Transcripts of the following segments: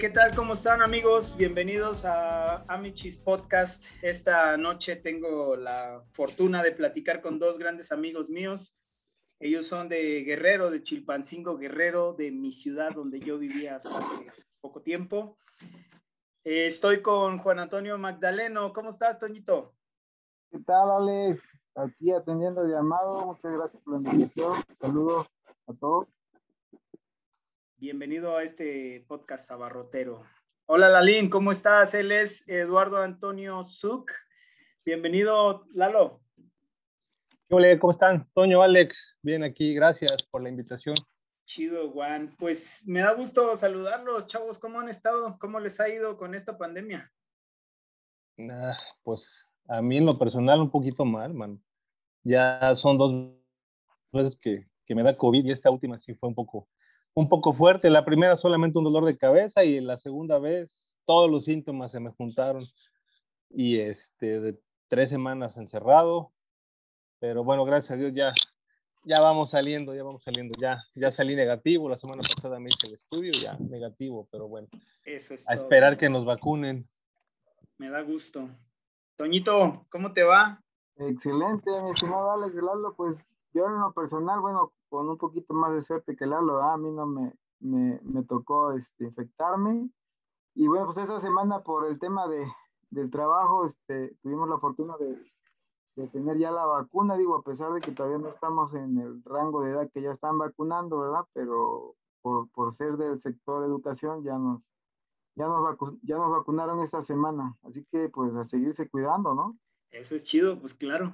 ¿qué tal? ¿Cómo están amigos? Bienvenidos a Amichis Podcast. Esta noche tengo la fortuna de platicar con dos grandes amigos míos. Ellos son de Guerrero, de Chilpancingo Guerrero, de mi ciudad donde yo vivía hasta hace poco tiempo. Eh, estoy con Juan Antonio Magdaleno. ¿Cómo estás, Toñito? ¿Qué tal, Alex? Aquí atendiendo el llamado. Muchas gracias por la invitación. Saludos a todos. Bienvenido a este podcast abarrotero. Hola Lalín, ¿cómo estás? Él es Eduardo Antonio Zuc. Bienvenido, Lalo. Hola, ¿cómo están? Toño, Alex, bien aquí, gracias por la invitación. Chido, Juan. Pues me da gusto saludarlos, chavos. ¿Cómo han estado? ¿Cómo les ha ido con esta pandemia? Ah, pues a mí en lo personal un poquito mal, man. Ya son dos veces que, que me da COVID y esta última sí fue un poco un poco fuerte. La primera solamente un dolor de cabeza y la segunda vez todos los síntomas se me juntaron y este de tres semanas encerrado. Pero bueno, gracias a Dios ya ya vamos saliendo, ya vamos saliendo, ya ya salí negativo. La semana pasada me hice el estudio ya negativo, pero bueno. Eso es a esperar que nos vacunen. Me da gusto. Toñito, ¿cómo te va? Excelente, mi estimado Alex Lalo, pues yo en lo personal, bueno, con un poquito más de suerte que Lalo, a mí no me, me, me, tocó este, infectarme. Y bueno, pues esa semana por el tema de, del trabajo, este, tuvimos la fortuna de, de, tener ya la vacuna, digo, a pesar de que todavía no estamos en el rango de edad que ya están vacunando, ¿verdad? Pero por, por ser del sector educación ya nos, ya, nos ya nos vacunaron esta semana. Así que pues a seguirse cuidando, ¿no? Eso es chido, pues claro.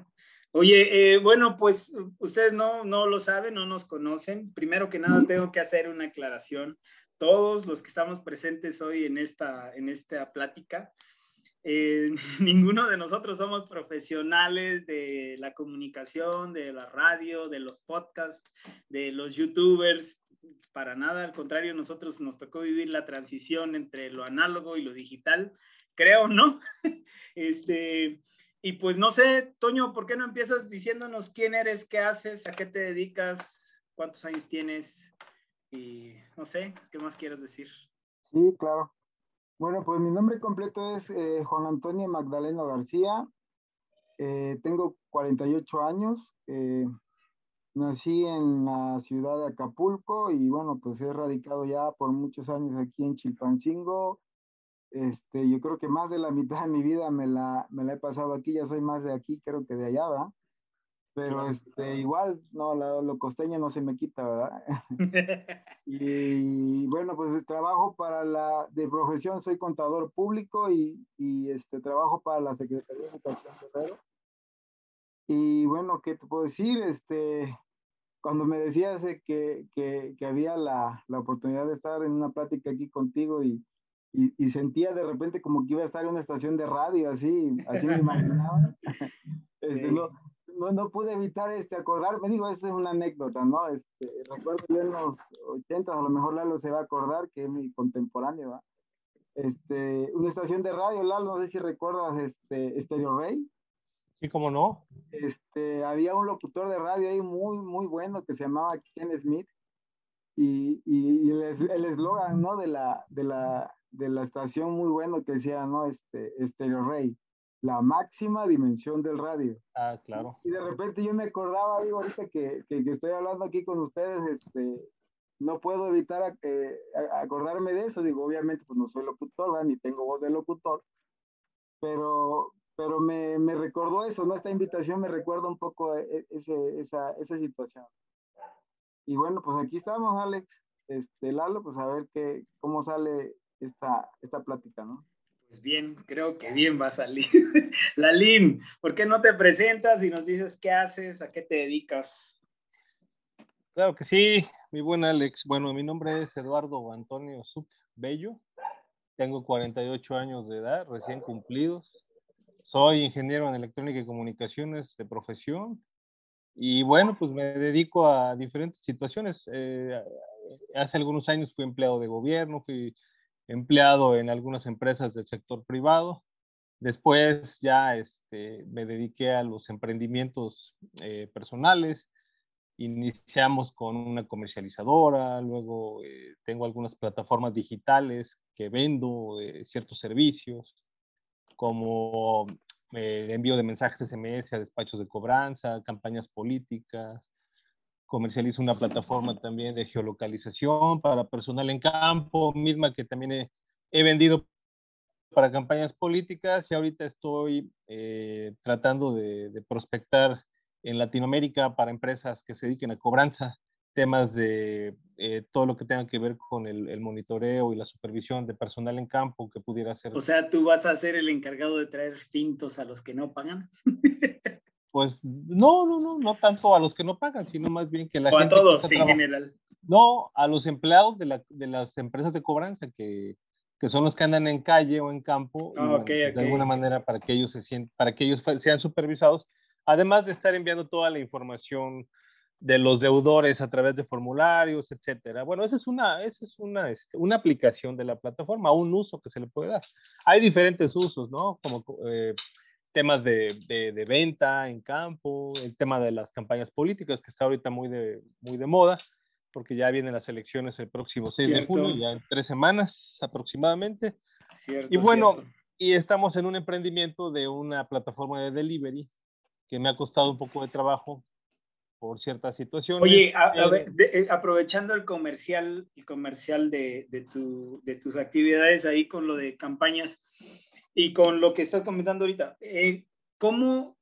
Oye, eh, bueno, pues ustedes no, no lo saben, no nos conocen. Primero que nada, tengo que hacer una aclaración. Todos los que estamos presentes hoy en esta, en esta plática, eh, ninguno de nosotros somos profesionales de la comunicación, de la radio, de los podcasts, de los youtubers. Para nada, al contrario, nosotros nos tocó vivir la transición entre lo análogo y lo digital, creo, ¿no? Este, y pues no sé, Toño, ¿por qué no empiezas diciéndonos quién eres, qué haces, a qué te dedicas, cuántos años tienes y no sé, qué más quieres decir? Sí, claro. Bueno, pues mi nombre completo es eh, Juan Antonio Magdaleno García. Eh, tengo 48 años. Eh, nací en la ciudad de Acapulco y bueno, pues he radicado ya por muchos años aquí en Chilpancingo, este, yo creo que más de la mitad de mi vida me la, me la he pasado aquí, ya soy más de aquí, creo que de allá, ¿verdad? Pero este, igual, no, lo costeño no se me quita, ¿verdad? y bueno, pues trabajo para la, de profesión soy contador público y, y este, trabajo para la Secretaría de Educación de Y bueno, ¿qué te puedo decir? Este, cuando me decías que, que, que había la, la oportunidad de estar en una plática aquí contigo y, y, sentía de repente como que iba a estar en una estación de radio, así, así me imaginaba. Este, no, no, no, pude evitar este, acordarme, digo, esta es una anécdota, ¿no? Este, recuerdo yo en los 80, a lo mejor Lalo se va a acordar, que es mi contemporáneo, ¿va? Este, una estación de radio, Lalo, no sé si recuerdas, este, Stereo Rey. Sí, cómo no. Este, había un locutor de radio ahí muy, muy bueno que se llamaba Ken Smith. Y, y, y el eslogan, ¿no? De la, de la, de la estación muy bueno que decía, ¿no? Este, Stereo Rey, la máxima dimensión del radio. Ah, claro. Y de repente yo me acordaba, digo, ahorita que, que, estoy hablando aquí con ustedes, este, no puedo evitar eh, acordarme de eso, digo, obviamente pues no soy locutor, ni tengo voz de locutor, pero, pero me, me, recordó eso, ¿no? Esta invitación me recuerda un poco e, ese, esa, esa situación. Y bueno, pues aquí estamos, Alex. Este, Lalo, pues a ver qué, cómo sale esta, esta plática, ¿no? Pues bien, creo que bien va a salir. Lalín, ¿por qué no te presentas y nos dices qué haces, a qué te dedicas? Claro que sí, mi buen Alex. Bueno, mi nombre es Eduardo Antonio Suc Bello. Tengo 48 años de edad, recién cumplidos. Soy ingeniero en electrónica y comunicaciones de profesión. Y bueno, pues me dedico a diferentes situaciones. Eh, hace algunos años fui empleado de gobierno, fui empleado en algunas empresas del sector privado. Después ya este, me dediqué a los emprendimientos eh, personales. Iniciamos con una comercializadora, luego eh, tengo algunas plataformas digitales que vendo eh, ciertos servicios, como eh, envío de mensajes SMS a despachos de cobranza, campañas políticas. Comercializo una plataforma también de geolocalización para personal en campo, misma que también he, he vendido para campañas políticas y ahorita estoy eh, tratando de, de, prospectar en Latinoamérica para empresas que se dediquen a cobranza, temas de eh, todo lo que tenga que ver con el, el, monitoreo y la supervisión de personal en campo que pudiera ser. O sea, tú vas a ser el encargado de traer fintos a los que no pagan. pues no, no, no, no tanto a los que no pagan, sino más bien que la o gente a todos en general. No, a los empleados de, la, de las empresas de cobranza que, que son los que andan en calle o en campo, oh, okay, de okay. alguna manera para que ellos se sientan, para que ellos sean supervisados, además de estar enviando toda la información de los deudores a través de formularios, etcétera. Bueno, esa es una, esa es una, este, una aplicación de la plataforma, un uso que se le puede dar. Hay diferentes usos, ¿no? Como eh, temas de, de, de, venta en campo, el tema de las campañas políticas, que está ahorita muy de, muy de moda, porque ya vienen las elecciones el próximo 6 cierto. de junio, ya en tres semanas aproximadamente. Cierto, y bueno, cierto. y estamos en un emprendimiento de una plataforma de delivery que me ha costado un poco de trabajo por ciertas situaciones. Oye, a, a ver, de, eh, aprovechando el comercial, el comercial de, de, tu, de, tus actividades ahí con lo de campañas y con lo que estás comentando ahorita, eh, ¿cómo,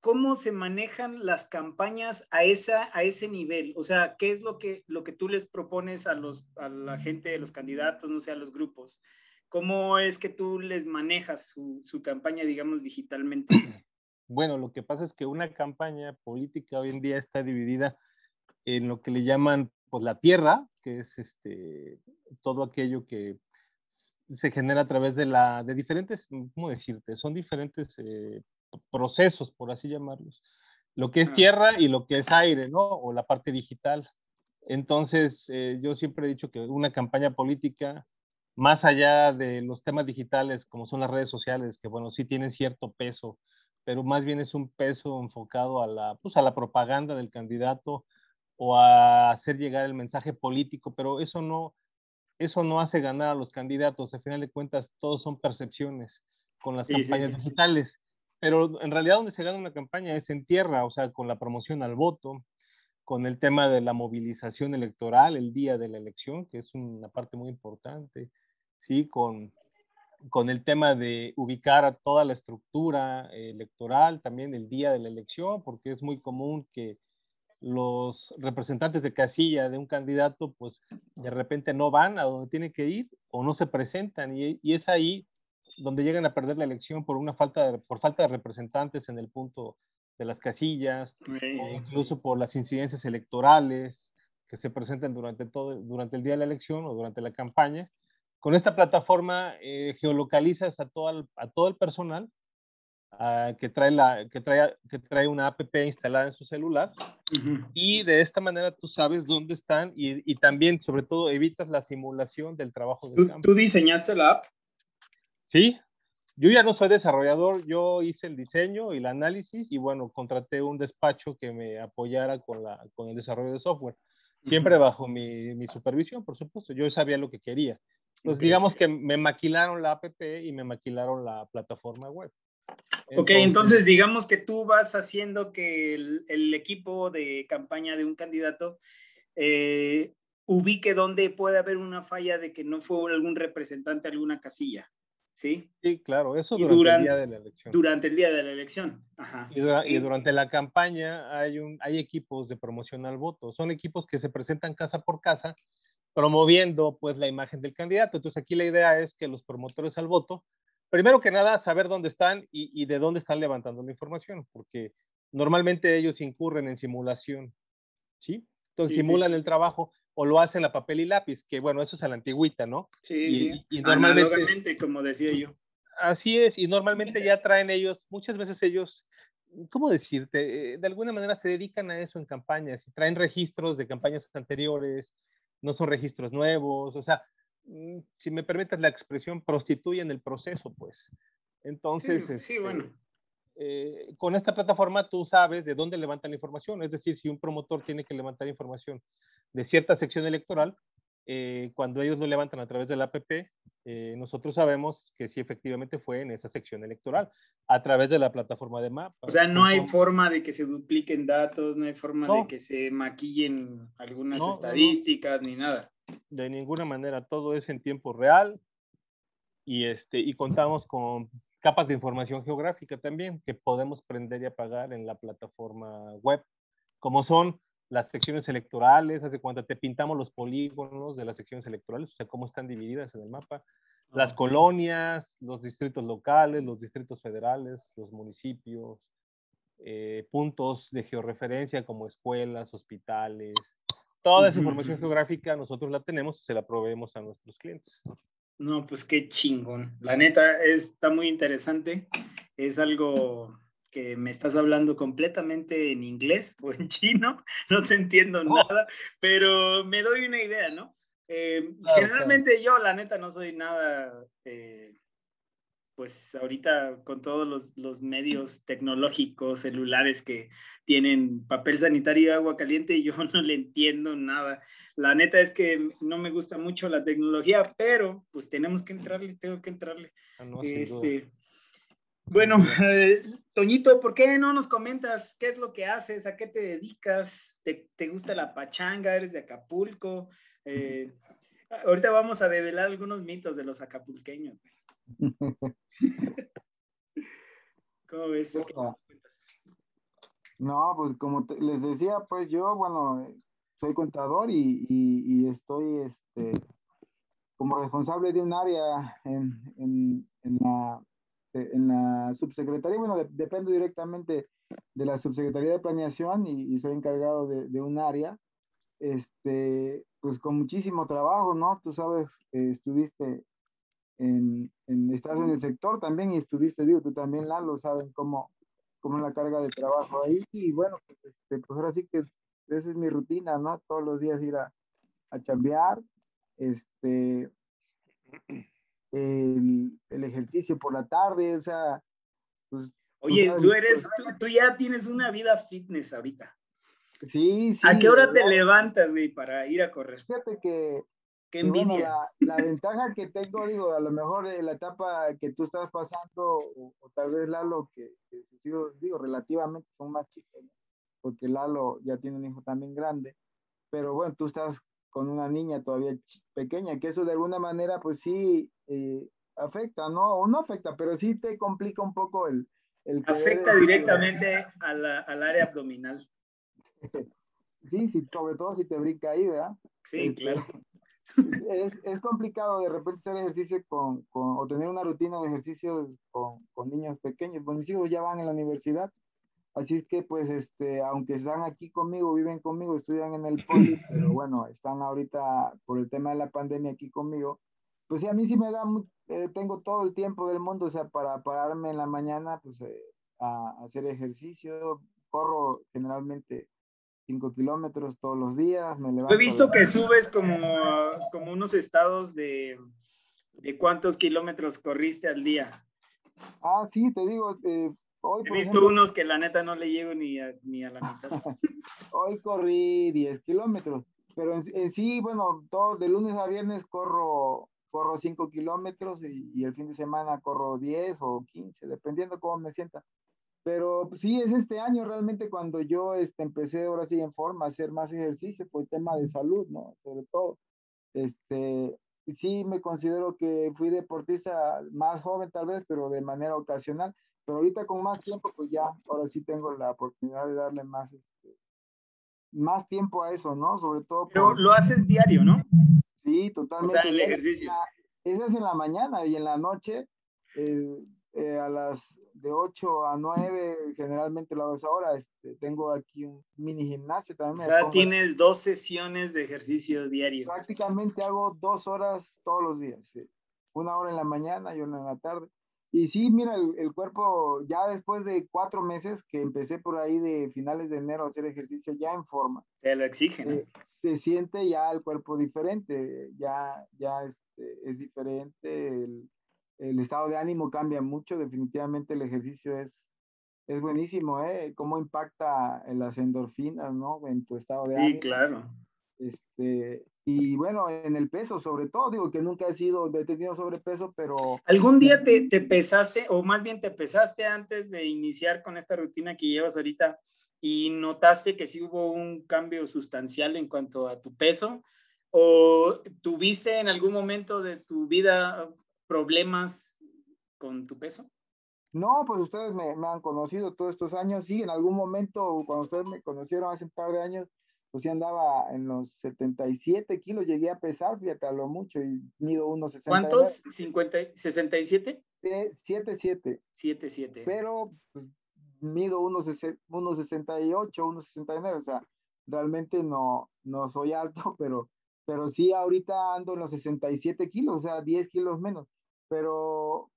¿cómo se manejan las campañas a, esa, a ese nivel? O sea, ¿qué es lo que, lo que tú les propones a, los, a la gente, a los candidatos, no sé, a los grupos? ¿Cómo es que tú les manejas su, campaña, digamos, digitalmente? Bueno, lo que pasa es que una campaña política hoy en día está dividida en lo que le llaman pues la tierra, que es este todo aquello que se genera a través de la de diferentes, ¿cómo decirte? Son diferentes eh, procesos, por así llamarlos. Lo que es tierra y lo que es aire, ¿no? O la parte digital. Entonces, eh, yo siempre he dicho que una campaña política, más allá de los temas digitales, como son las redes sociales, que bueno, sí tienen cierto peso, pero más bien es un peso enfocado a la, pues, a la propaganda del candidato o a hacer llegar el mensaje político, pero eso no, eso no hace ganar a los candidatos. Al final de cuentas, todos son percepciones con las Sí, campañas sí, sí. digitales. Pero en realidad donde se gana una campaña es en tierra, o sea, con la promoción al voto, con el tema de la movilización electoral el día de la elección, que es una parte muy importante, ¿sí? Con, con el tema de ubicar a toda la estructura eh, electoral también el día de la elección, porque es muy común que los representantes de casilla de un candidato, pues de repente no van a donde tienen que ir o no se presentan y, y es ahí donde llegan a perder la elección por una falta de, por falta de representantes en el punto de las casillas, o incluso por las incidencias electorales que se presentan durante todo durante el día de la elección o durante la campaña. Con esta plataforma eh, geolocalizas a todo el, a todo el personal uh, que, trae la, que, trae, que trae una app instalada en su celular Uh -huh. y de esta manera tú sabes dónde están y, y también, sobre todo, evitas la simulación del trabajo de ¿Tú, campo. ¿Tú diseñaste la app? Sí, yo ya no soy desarrollador, yo hice el diseño y el análisis y bueno, contraté un despacho que me apoyara con, la, con el desarrollo de software, siempre uh -huh. bajo mi, mi, supervisión, por supuesto, yo sabía lo que quería. Entonces, okay. digamos que me maquilaron la app y me maquilaron la plataforma web. Entonces, ok, entonces digamos que tú vas haciendo que el, el equipo de campaña de un candidato eh, ubique dónde puede haber una falla de que no fue algún representante alguna casilla. ¿Sí? Sí, claro, eso durante, durante, el día de la elección. Durante el día de la elección. Ajá. Y, dura, y, durante la campaña hay, un, hay equipos de promoción al voto. Son equipos que se presentan casa por casa promoviendo pues la imagen del candidato. Entonces aquí la idea es que los promotores al voto, primero que nada, saber dónde están y, y de dónde están levantando la información, porque normalmente ellos incurren en simulación, ¿sí? Entonces sí, simulan sí. el trabajo o lo hacen a papel y lápiz, que bueno, eso es a la antigüita, ¿no? Sí, y, sí. y normalmente, como decía yo. Así es, y normalmente ya traen ellos, muchas veces ellos, ¿cómo decirte? De alguna manera se dedican a eso en campañas, y traen registros de campañas anteriores, no son registros nuevos, o sea, si me permites la expresión, prostituyen el proceso, pues. Entonces, sí, este, sí bueno. Eh, con esta plataforma tú sabes de dónde levantan la información, es decir, si un promotor tiene que levantar información de cierta sección electoral, eh, cuando ellos lo levantan a través del APP, eh, nosotros sabemos que sí efectivamente fue en esa sección electoral, a través de la plataforma de mapa. O sea, no hay forma de que se dupliquen datos, no hay forma de que se maquillen algunas estadísticas ni nada. De ninguna manera, todo es en tiempo real y, este, y contamos con capas de información geográfica también que podemos prender y apagar en la plataforma web, como son las secciones electorales, hace cuenta te pintamos los polígonos de las secciones electorales, o sea, cómo están divididas en el mapa, las colonias, los distritos locales, los distritos federales, los municipios, eh, puntos de georreferencia como escuelas, hospitales, toda esa información geográfica nosotros la tenemos y se la proveemos a nuestros clientes. No, pues qué chingón. La neta está muy interesante. Es algo que me estás hablando completamente en inglés o en chino, no te entiendo oh. nada, pero me doy una idea, ¿no? Eh, generalmente yo, la neta, no soy nada, eh, pues ahorita con todos los, los, medios tecnológicos, celulares que tienen papel sanitario y agua caliente, yo no le entiendo nada. La neta es que no me gusta mucho la tecnología, pero pues tenemos que entrarle, tengo que entrarle. Ah, este, bueno, eh, Toñito, ¿por qué no nos comentas qué es lo que haces? ¿A qué te dedicas? ¿Te, gusta la pachanga? ¿Eres de Acapulco? Eh, ahorita vamos a develar algunos mitos de los acapulqueños. ¿Cómo ves? No, pues como les decía, pues yo, bueno, soy contador y, estoy este, como responsable de un área en la este, en la subsecretaría, bueno, dependo directamente de la subsecretaría de planeación y, soy encargado de, un área, este, pues con muchísimo trabajo, ¿no? Tú sabes, estuviste en, estás en el sector también y estuviste, digo, tú también, Lalo, saben cómo, cómo es la carga de trabajo ahí y bueno, pues, este, pues ahora sí que esa es mi rutina, ¿no? Todos los días ir a, a chambear, este, el, ejercicio por la tarde, o sea, pues, Oye, tú, eres, tú, ya tienes una vida fitness ahorita. Sí, sí. ¿A qué hora te levantas, güey, para ir a correr? Fíjate que, Qué envidia. la, ventaja que tengo, digo, a lo mejor en la etapa que tú estás pasando, o, tal vez Lalo, que, que digo, relativamente son más chicos, porque Lalo ya tiene un hijo también grande, pero bueno, tú estás con una niña todavía pequeña, que eso de alguna manera, pues sí, eh, afecta, ¿no? O no afecta, pero sí te complica un poco el... el afecta directamente al área abdominal. Sí, sí, sobre todo si te brinca ahí, ¿verdad? Sí, este, claro. Es, es, complicado de repente hacer ejercicio con, con, o tener una rutina de ejercicio con, con niños pequeños. Pues mis hijos ya van en la universidad, Así es que, pues, este, aunque están aquí conmigo, viven conmigo, estudian en el poli, pero bueno, están ahorita por el tema de la pandemia aquí conmigo, pues sí, a mí sí me da, eh, tengo todo el tiempo del mundo, o sea, para pararme en la mañana, pues, eh, a, hacer ejercicio, corro generalmente 5 kilómetros todos los días, me levanto. He visto que subes como, como unos estados de, de cuántos kilómetros corriste al día. Ah, sí, te digo, eh, He visto unos que la neta no le llego ni a, ni a la mitad. Hoy corrí 10 kilómetros, pero en, sí, bueno, todo, de lunes a viernes corro, corro 5 kilómetros y, el fin de semana corro 10 o 15, dependiendo cómo me sienta. Pero sí, es este año realmente cuando yo este, empecé ahora sí en forma a hacer más ejercicio por el tema de salud, ¿no? Sobre todo. Este, sí me considero que fui deportista más joven tal vez, pero de manera ocasional. Pero ahorita con más tiempo, pues ya, ahora sí tengo la oportunidad de darle más, este, más tiempo a eso, ¿no? Sobre todo. Pero lo haces diario, ¿no? Sí, totalmente. O sea, el ejercicio. Ese es en la mañana y en la noche, eh, eh, a las de 8 a 9, generalmente lo hago esa hora. Este, tengo aquí un mini gimnasio también. O sea, tienes dos sesiones de ejercicio diario. Prácticamente hago dos horas todos los días. Una hora en la mañana y una en la tarde. Y sí, mira, el, cuerpo ya después de cuatro meses que empecé por ahí de finales de enero a hacer ejercicio ya en forma. Te lo exigen. Eh, se siente ya el cuerpo diferente, ya, ya este, es diferente, el, el, estado de ánimo cambia mucho, definitivamente el ejercicio es, es buenísimo, ¿eh? Cómo impacta en las endorfinas, ¿no? En tu estado de ánimo. Sí, claro. Este, y bueno, en el peso sobre todo, digo que nunca he sido, he tenido sobrepeso, pero... ¿Algún día te, te, pesaste, o más bien te pesaste antes de iniciar con esta rutina que llevas ahorita y notaste que sí hubo un cambio sustancial en cuanto a tu peso? ¿O tuviste en algún momento de tu vida problemas con tu peso? No, pues ustedes me, me han conocido todos estos años, sí, en algún momento, cuando ustedes me conocieron hace un par de años, pues sí andaba en los 77 kilos, llegué a pesar, fíjate, a lo mucho, y mido unos 60. ¿Cuántos? ¿50, ¿67? 77. 77. Pero pues, mido unos, unos 68, unos 69, o sea, realmente no, no soy alto, pero, pero sí ahorita ando en los 67 kilos, o sea, 10 kilos menos. Pero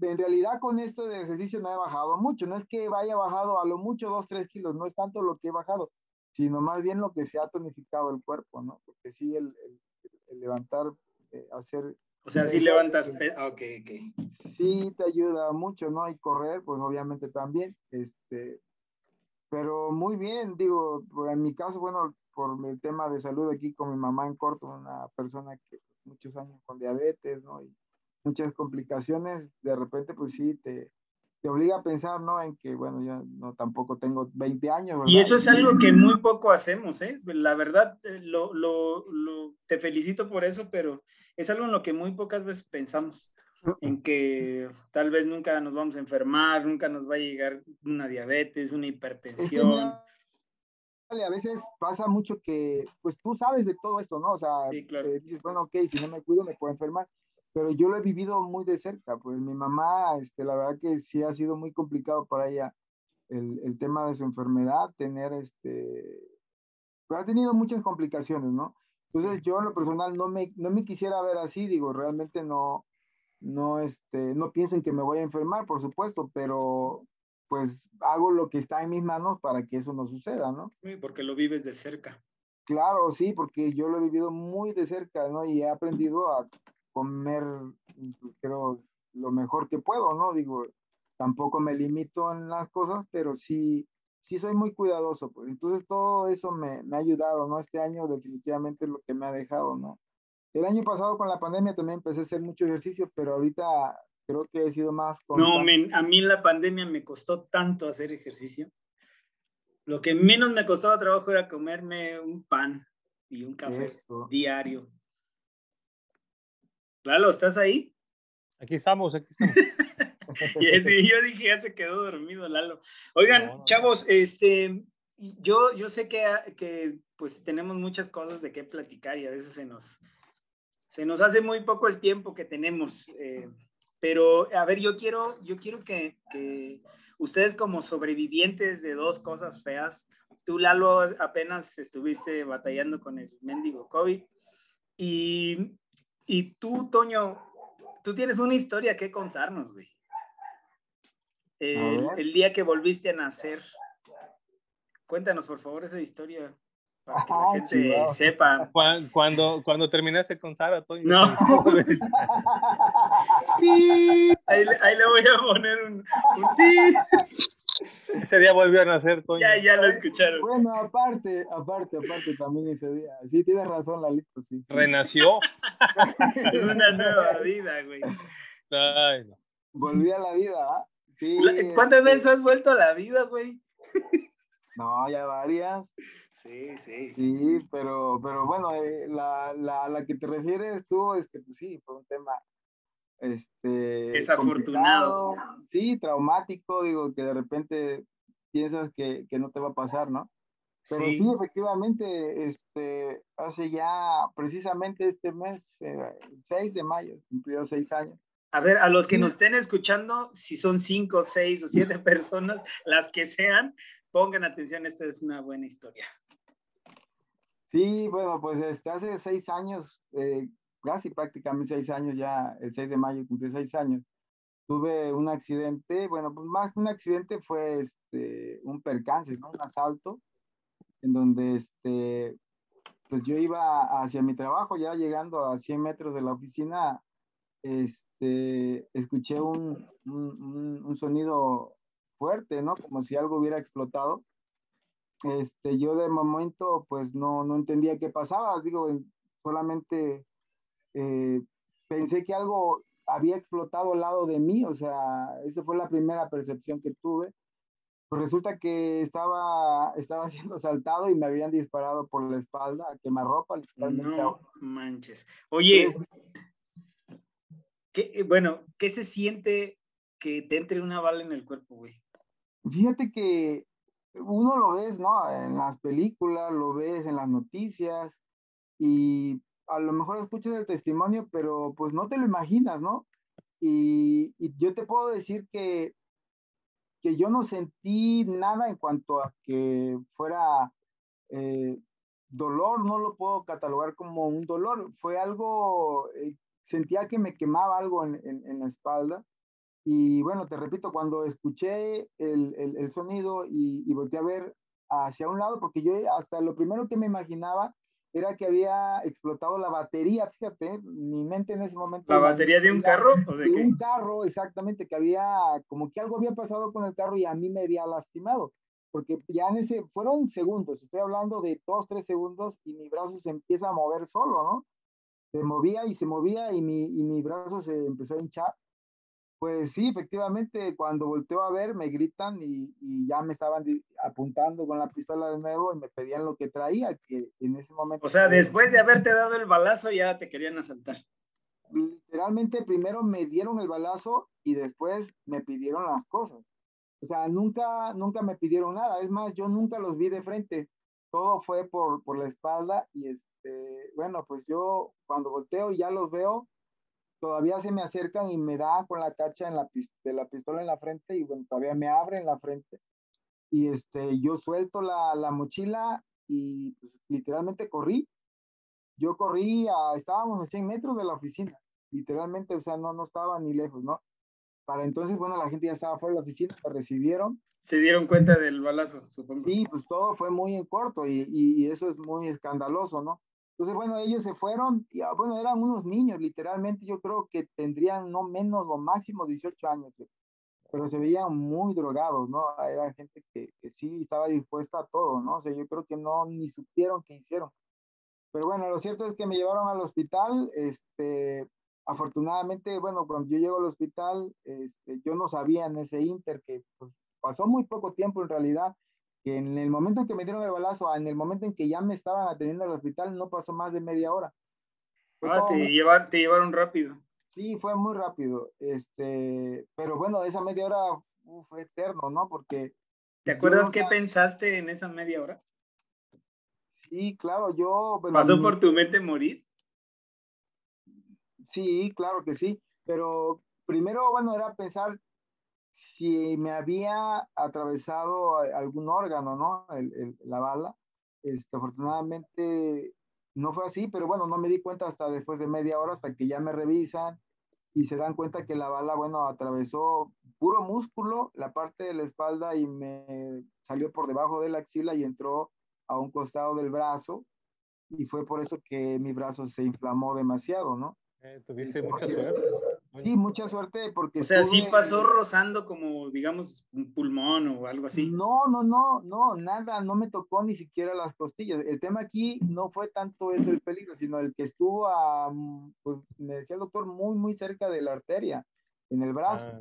en realidad con esto de ejercicio no he bajado mucho, no es que vaya bajado a lo mucho 2, 3 kilos, no es tanto lo que he bajado, sino más bien lo que se ha tonificado el cuerpo, ¿no? Porque sí, el, el, levantar, eh, hacer... O sea, sí levantas, ah, ok, ok. Sí, te ayuda mucho, ¿no? Y correr, pues obviamente también, este, pero muy bien, digo, en mi caso, bueno, por el tema de salud aquí con mi mamá en corto, una persona que muchos años con diabetes, ¿no? Y muchas complicaciones, de repente, pues sí, te, te obliga a pensar, ¿no? En que, bueno, yo no tampoco tengo 20 años. Y eso es algo que muy poco hacemos, ¿eh? La verdad, eh, lo, lo, lo, te felicito por eso, pero es algo en lo que muy pocas veces pensamos, en que tal vez nunca nos vamos a enfermar, nunca nos va a llegar una diabetes, una hipertensión. a veces pasa mucho que, pues tú sabes de todo esto, ¿no? O sea, eh, dices, bueno, ok, si no me cuido me puedo enfermar pero yo lo he vivido muy de cerca, pues mi mamá, este, la verdad que sí ha sido muy complicado para ella el, el tema de su enfermedad, tener, este, pues, ha tenido muchas complicaciones, ¿no? Entonces yo en lo personal no me, no me quisiera ver así, digo, realmente no, no, este, no piensen que me voy a enfermar, por supuesto, pero pues hago lo que está en mis manos para que eso no suceda, ¿no? Sí, porque lo vives de cerca. Claro, sí, porque yo lo he vivido muy de cerca, ¿no? Y he aprendido a comer, creo, lo mejor que puedo, ¿no? Digo, tampoco me limito en las cosas, pero sí, sí soy muy cuidadoso, pues. Entonces todo eso me, me ha ayudado, ¿no? Este año definitivamente lo que me ha dejado, ¿no? El año pasado con la pandemia también empecé a hacer mucho ejercicio, pero ahorita creo que he sido más... No, a mí la pandemia me costó tanto hacer ejercicio. Lo que menos me costaba trabajo era comerme un pan y un café diario. Lalo, ¿estás ahí? Aquí estamos, aquí estamos. y yo dije, ya se quedó dormido Lalo. Oigan, chavos, este, yo, yo sé que, que pues tenemos muchas cosas de qué platicar y a veces se nos, se nos hace muy poco el tiempo que tenemos. Eh, pero, a ver, yo quiero, yo quiero que, que, ustedes como sobrevivientes de dos cosas feas, tú, Lalo, apenas estuviste batallando con el mendigo COVID y y tú, Toño, tú tienes una historia que contarnos, güey. El, día que volviste a nacer. Cuéntanos, por favor, esa historia para que la gente sepa. Cuando, cuando terminaste con Sara, Toño. No. ahí, ahí, le voy a poner un, un ti. Ese día volvió a nacer, Toño. Ya, ya lo escucharon. Bueno, aparte, aparte, aparte también ese día. Sí, tienes razón, Lalito, sí. Renació. es una nueva vida, güey. Ay, no. Volví a la vida, ¿ah? Sí. ¿Cuántas este veces has vuelto a la vida, güey? No, ya varias. Sí, sí. Sí, pero, pero bueno, eh, la, la, la que te refieres tú, este, pues sí, fue un tema este, Desafortunado. Sí, traumático, digo, que de repente piensas que, que, no te va a pasar, ¿no? Pero sí. efectivamente, este, hace ya precisamente este mes, eh, 6 de mayo, cumplió seis años. A ver, a los que nos estén escuchando, si son cinco, seis o siete personas, las que sean, pongan atención, esta es una buena historia. Sí, bueno, pues este, hace seis años eh, casi prácticamente seis años ya, el 6 de mayo cumplí seis años, tuve un accidente, bueno, pues más que un accidente fue este, un percance, ¿no? Un asalto, en donde este, pues yo iba hacia mi trabajo, ya llegando a 100 metros de la oficina, este, escuché un, un, un sonido fuerte, ¿no? Como si algo hubiera explotado. Este, yo de momento, pues no, no entendía qué pasaba, digo, solamente eh, pensé que algo había explotado al lado de mí, o sea, esa fue la primera percepción que tuve. Pues resulta que estaba, estaba siendo asaltado y me habían disparado por la espalda a quemarropa. No manches. Oye, ¿qué, bueno, ¿qué se siente que te entre una bala en el cuerpo, güey? Fíjate que uno lo ves, ¿no? En las películas, lo ves en las noticias y a lo mejor escuchas el testimonio, pero pues no te lo imaginas, ¿no? Y, yo te puedo decir que, que yo no sentí nada en cuanto a que fuera eh, dolor, no lo puedo catalogar como un dolor, fue algo, eh, sentía que me quemaba algo en, en, la espalda. Y bueno, te repito, cuando escuché el, el, sonido y, y volteé a ver hacia un lado, porque yo hasta lo primero que me imaginaba era que había explotado la batería, fíjate, mi mente en ese momento. ¿La batería de un carro o de, un carro, exactamente, que había, como que algo había pasado con el carro y a mí me había lastimado, porque ya en ese, fueron segundos, estoy hablando de dos, tres segundos y mi brazo se empieza a mover solo, ¿no? Se movía y se movía y mi, y mi brazo se empezó a hinchar pues sí, efectivamente, cuando volteo a ver, me gritan y, ya me estaban apuntando con la pistola de nuevo y me pedían lo que traía, que en ese momento... O sea, después de haberte dado el balazo ya te querían asaltar. Literalmente primero me dieron el balazo y después me pidieron las cosas. O sea, nunca, nunca me pidieron nada. Es más, yo nunca los vi de frente. Todo fue por, por la espalda y este, bueno, pues yo cuando volteo y ya los veo, todavía se me acercan y me da con la cacha en la de la pistola en la frente y bueno, todavía me abre en la frente. Y este, yo suelto la, la mochila y pues, literalmente corrí. Yo corrí, a, estábamos a 100 metros de la oficina, literalmente, o sea, no, no estaba ni lejos, ¿no? Para entonces, bueno, la gente ya estaba fuera de la oficina, me recibieron. Se dieron cuenta del balazo, supongo. Sí, pues todo fue muy en corto y, y eso es muy escandaloso, ¿no? Entonces, bueno, ellos se fueron, y ah, bueno, eran unos niños, literalmente, yo creo que tendrían no menos o máximo 18 años, pero se veían muy drogados, ¿no? Era gente que, que sí estaba dispuesta a todo, ¿no? O sea, yo creo que no ni supieron qué hicieron. Pero bueno, lo cierto es que me llevaron al hospital, este, afortunadamente, bueno, cuando yo llego al hospital, este, yo no sabía en ese inter que pues, pasó muy poco tiempo en realidad, que en el momento en que me dieron el balazo, en el momento en que ya me estaban atendiendo al hospital, no pasó más de media hora. ah, te, te llevaron rápido. Sí, fue muy rápido. Este, pero bueno, esa media hora fue eterno, ¿no? Porque. ¿Te acuerdas qué pensaste en esa media hora? Sí, claro, yo. ¿Pasó por tu mente morir? Sí, claro que sí. Pero primero, bueno, era pensar si me había atravesado algún órgano, ¿no? la bala. Este, afortunadamente no fue así, pero bueno, no me di cuenta hasta después de media hora, hasta que ya me revisan y se dan cuenta que la bala, bueno, atravesó puro músculo, la parte de la espalda y me salió por debajo de la axila y entró a un costado del brazo y fue por eso que mi brazo se inflamó demasiado, ¿no? Eh, tuviste mucha suerte. Sí, mucha suerte porque... O sea, sí pasó rozando como, digamos, un pulmón o algo así. No, no, no, no, nada, no me tocó ni siquiera las costillas. El tema aquí no fue tanto eso el peligro, sino el que estuvo a, pues me decía el doctor, muy, muy cerca de la arteria, en el brazo. Ah,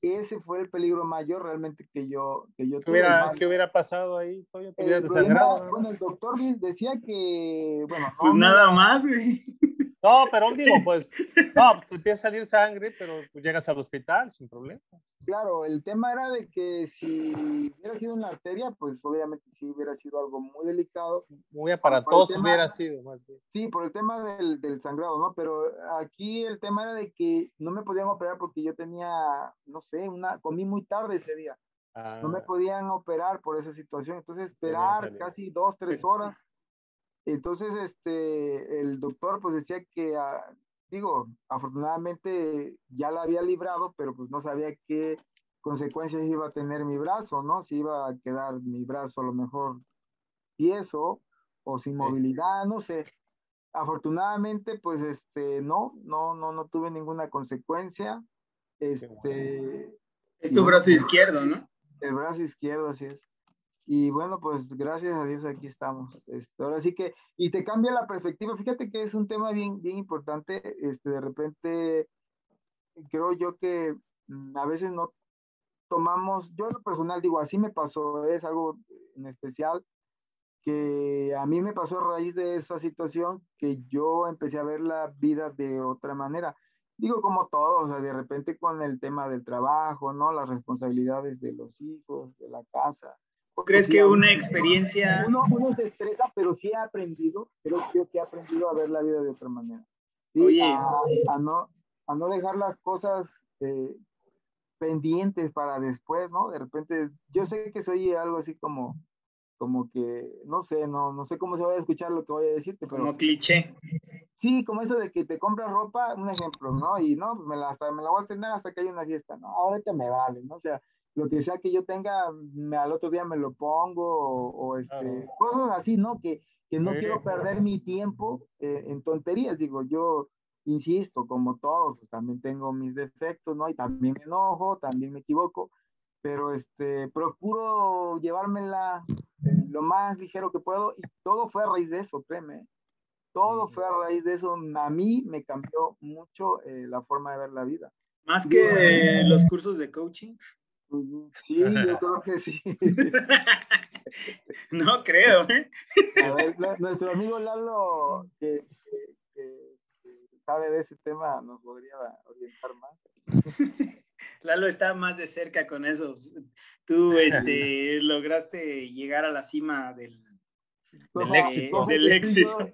Ese fue el peligro mayor realmente que yo, que yo ¿Qué Hubiera, ¿Qué hubiera pasado ahí? El bueno, el doctor decía que, bueno... pues nada más, güey. No, pero digo, pues, no, pues empieza a salir sangre, pero pues, llegas al hospital sin problema. Claro, el tema era de que si hubiera sido una arteria, pues obviamente sí hubiera sido algo muy delicado. Muy aparatoso hubiera sido, más bien. Sí, por el tema del, del, sangrado, ¿no? Pero aquí el tema era de que no me podían operar porque yo tenía, no sé, una, comí muy tarde ese día. No me ah. podían operar por esa situación. Entonces, esperar casi dos, tres horas entonces, este, el doctor pues decía que, ah, digo, afortunadamente ya la había librado, pero pues no sabía qué consecuencias iba a tener mi brazo, ¿no? Si iba a quedar mi brazo a lo mejor tieso o sin movilidad, no sé. Afortunadamente, pues, este, no, no, no, no tuve ninguna consecuencia. Este. Es tu brazo izquierdo, ¿no? El brazo izquierdo, así es. Y bueno, pues gracias a Dios aquí estamos. Este, ahora sí que, y te cambia la perspectiva. Fíjate que es un tema bien, bien importante. Este, de repente, creo yo que mm, a veces no tomamos, yo en lo personal digo, así me pasó, es algo en especial que a mí me pasó a raíz de esa situación que yo empecé a ver la vida de otra manera. Digo, como todos, o sea, de repente con el tema del trabajo, ¿no? Las responsabilidades de los hijos, de la casa, ¿Crees que una experiencia... Uno, uno, se estresa, pero sí ha aprendido, creo yo que ha aprendido a ver la vida de otra manera. Oye. A, no, a no dejar las cosas eh, pendientes para después, ¿no? De repente, yo sé que soy algo así como, como que, no sé, no, no sé cómo se va a escuchar lo que voy a decirte, pero... Como cliché. Sí, como eso de que te compras ropa, un ejemplo, ¿no? Y no, pues me la, hasta, me la voy a tener hasta que haya una fiesta, ¿no? Ahorita me vale, ¿no? O sea, lo que sea que yo tenga, me, al otro día me lo pongo, o, este, cosas así, ¿no? Que, que no quiero perder mi tiempo eh, en tonterías, digo, yo insisto, como todos, pues, también tengo mis defectos, ¿no? Y también me enojo, también me equivoco, pero este, procuro llevármela eh, lo más ligero que puedo y todo fue a raíz de eso, créeme. Todo fue a raíz de eso. A mí me cambió mucho eh, la forma de ver la vida. Más que los cursos de coaching. Sí, yo creo que sí. no creo. ¿eh? A ver, nuestro amigo Lalo, que, sabe de ese tema, nos podría orientar más. Lalo está más de cerca con eso. Tú este, lograste llegar a la cima del, del, éxito.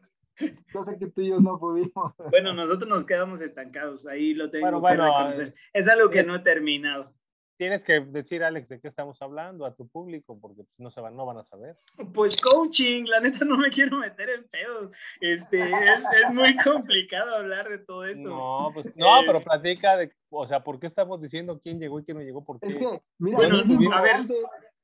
Cosa que tú y yo no pudimos. Bueno, nosotros nos quedamos estancados, ahí lo tengo que reconocer. Es algo que no he terminado tienes que decir, Alex, de qué estamos hablando a tu público, porque pues, no, se van, no van a saber. Pues coaching, la neta no me quiero meter en pedos. Este, es, es muy complicado hablar de todo eso. No, pues, no, pero eh, platica de, o sea, ¿por qué estamos diciendo quién llegó y quién no llegó? ¿Por qué? Es que, mira, bueno, es importante,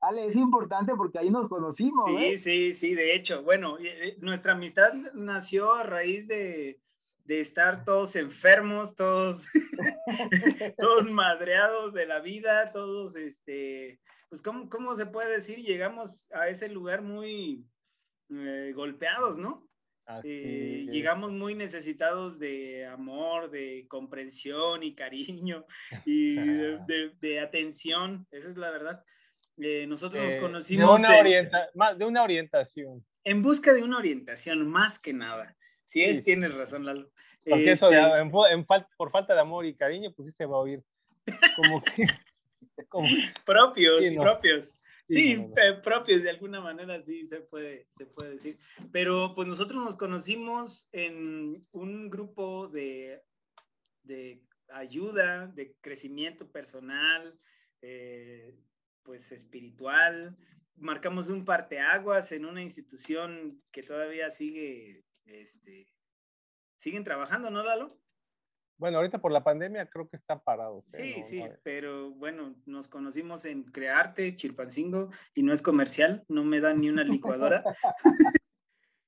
Ale, es importante porque ahí nos conocimos. Sí, ¿eh? sí, sí, de hecho, bueno, eh, nuestra amistad nació a raíz de de estar todos enfermos, todos, todos madreados de la vida, todos, este, pues, ¿cómo, ¿cómo, se puede decir? Llegamos a ese lugar muy eh, golpeados, ¿no? Eh, llegamos muy necesitados de amor, de comprensión y cariño y de, atención, esa es la verdad. Eh, nosotros nos conocimos. De una, de una orientación. En busca de una orientación, más que nada. Sí, es, tienes razón, Lalo. Porque eso de, este por falta de amor y cariño, pues sí se va a oír como que... propios, propios. Sí, propios de alguna manera sí se puede, se puede decir. Pero pues nosotros nos conocimos en un grupo de, de ayuda, de crecimiento personal, eh, pues espiritual. Marcamos un parteaguas en una institución que todavía sigue este, siguen trabajando, ¿no, Lalo? Bueno, ahorita por la pandemia creo que están parados. ¿eh? Sí, sí, pero bueno, nos conocimos en Crearte, Chilpancingo, y no es comercial, no me dan ni una licuadora.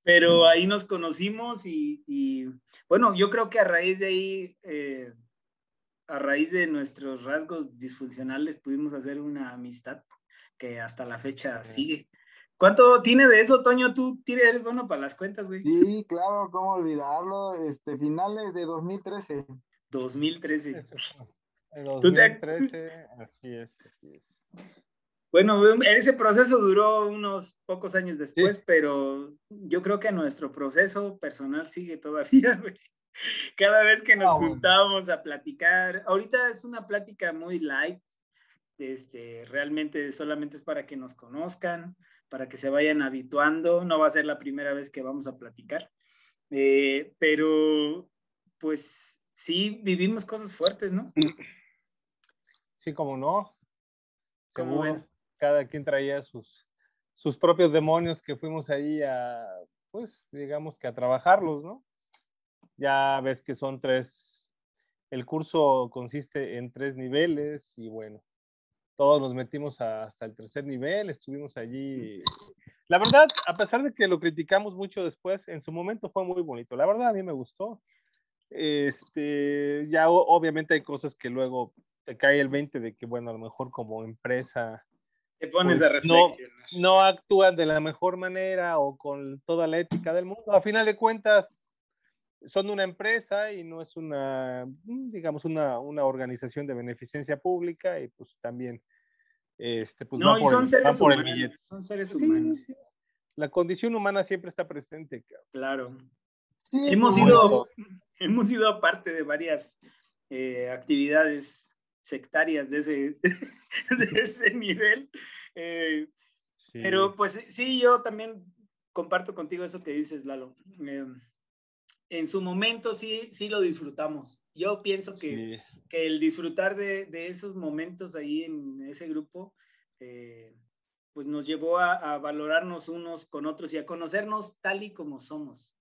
pero ahí nos conocimos y, bueno, yo creo que a raíz de ahí, eh, a raíz de nuestros rasgos disfuncionales, pudimos hacer una amistad que hasta la fecha sigue. ¿Cuánto tiene de eso, Toño? Tú eres bueno para las cuentas, güey. Sí, claro, cómo olvidarlo. Este, finales de 2013. 2013. 2013, así es, así es. Bueno, ese proceso duró unos pocos años después, pero yo creo que nuestro proceso personal sigue todavía, güey. Cada vez que nos ah, juntamos a platicar, ahorita es una plática muy light, este, realmente solamente es para que nos conozcan, para que se vayan habituando. No va a ser la primera vez que vamos a platicar, eh, pero pues sí vivimos cosas fuertes, ¿no? Sí, como no. Como cada quien traía sus, sus propios demonios que fuimos ahí a, pues, digamos que a trabajarlos, ¿no? Ya ves que son tres, el curso consiste en tres niveles y bueno, todos nos metimos hasta el tercer nivel, estuvimos allí. La verdad, a pesar de que lo criticamos mucho después, en su momento fue muy bonito. La verdad, a mí me gustó. Este, ya obviamente hay cosas que luego te cae el 20 de que, bueno, a lo mejor como empresa te pones a pues, no, reflexionar. no actúan de la mejor manera o con toda la ética del mundo. A final de cuentas, son una empresa y no es una, mm, digamos, una, una organización de beneficencia pública y pues también, este, pues No, va y por son el- seres va por el humanos. billete. Son seres humanos, sí. La condición humana siempre está presente. cabrón. claro. Sí, Hemos sido, hemos sido parte de varias eh, actividades sectarias de ese, de ese nivel. eh, Sí. Pero pues sí, yo también comparto contigo eso que dices, Lalo. Eh, en su momento sí, sí lo disfrutamos. Yo pienso que, Sí. que el disfrutar de, de esos momentos ahí en ese grupo, eh, pues nos llevó a, a valorarnos unos con otros y a conocernos tal y como somos.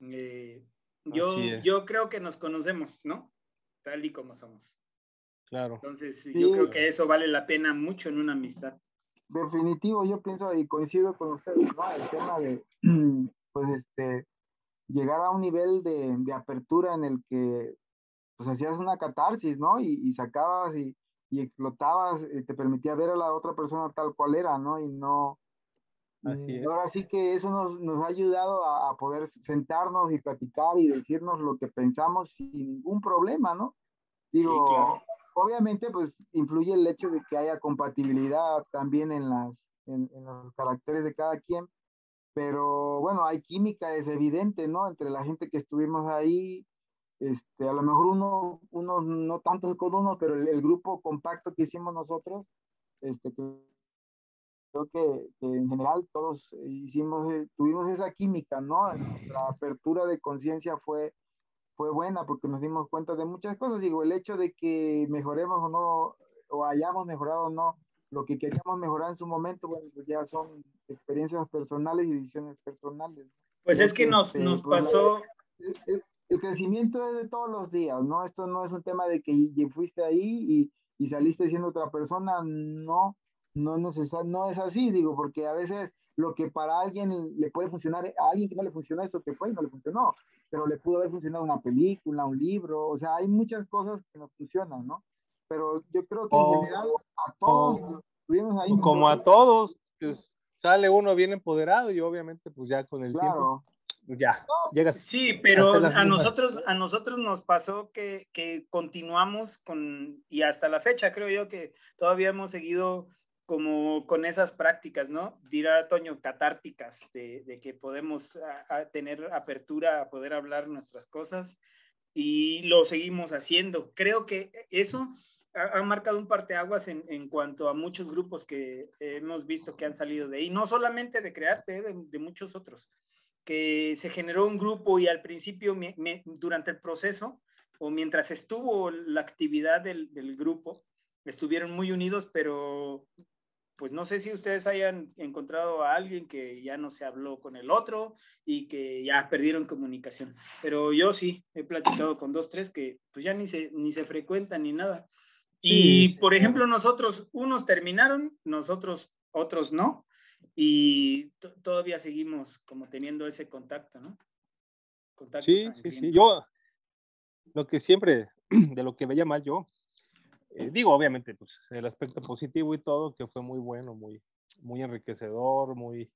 Eh, yo, yo creo que nos conocemos, ¿no? Tal y como somos. Claro. Entonces, Sí. yo creo que eso vale la pena mucho en una amistad. Definitivo, yo pienso y coincido con ustedes, ¿no? El tema de, pues, este, llegar a un nivel de, de apertura en el que, pues, hacías una catarsis, ¿no? Y, y sacabas y, y explotabas, y te permitía ver a la otra persona tal cual era, ¿no? Y no... Así mm, es. Ahora sí que eso nos, nos ha ayudado a, a poder sentarnos y platicar y decirnos lo que pensamos sin ningún problema, ¿no? Digo, claro. obviamente, pues influye el hecho de que haya compatibilidad también en, las, en, en los caracteres de cada quien, pero bueno, hay química, es evidente, ¿no? Entre la gente que estuvimos ahí, este, a lo mejor uno, uno no tanto con uno, pero el, el grupo compacto que hicimos nosotros, este, creo que, que en general todos hicimos, eh, tuvimos esa química, ¿no? La apertura de conciencia fue, fue buena porque nos dimos cuenta de muchas cosas. Digo, el hecho de que mejoremos o no, o hayamos mejorado o no, lo que queríamos mejorar en su momento, bueno, pues ya son experiencias personales y decisiones personales. Pues es que nos, este, nos pues, pasó, el, el- el crecimiento es de todos los días, ¿no? Esto no es un tema de que fuiste ahí y, y saliste siendo otra persona, no, no, necesar- no es así, digo, porque a veces lo que para alguien le puede funcionar, a alguien que no le funcionó esto que fue y no le funcionó, pero le pudo haber funcionado una película, un libro, o sea, hay muchas cosas que nos funcionan, ¿no? Pero yo creo que O- en general a todos o- estuvimos ahí. Como a todos, pues sale uno bien empoderado y obviamente pues ya con el tiempo Claro, pues, ya llegas. sí, pero a mismas nosotros, a nosotros nos pasó que, que continuamos con, y hasta la fecha creo yo que todavía hemos seguido como con esas prácticas, ¿no? Dirá Toño, catárticas, de, de que podemos a- a tener apertura a poder hablar nuestras cosas y lo seguimos haciendo. Creo que eso ha, ha marcado un parteaguas en, en cuanto a muchos grupos que hemos visto que han salido de ahí, no solamente de Crearte, ¿eh? de, de muchos otros, que se generó un grupo y al principio, me- me- durante el proceso o mientras estuvo la actividad del, del grupo, estuvieron muy unidos, pero pues no sé si ustedes hayan encontrado a alguien que ya no se habló con el otro y que ya perdieron comunicación. Pero yo sí, he platicado con dos, tres que pues ya ni se, ni se frecuentan ni nada. Y Sí, por ejemplo, nosotros, unos terminaron, nosotros otros no, y to- todavía seguimos como teniendo ese contacto, ¿no? Contacto Sí, sí, sí. Yo, lo que siempre, de lo que veía mal yo, eh, digo, obviamente, pues el aspecto positivo y todo, que fue muy bueno, muy, muy enriquecedor, muy,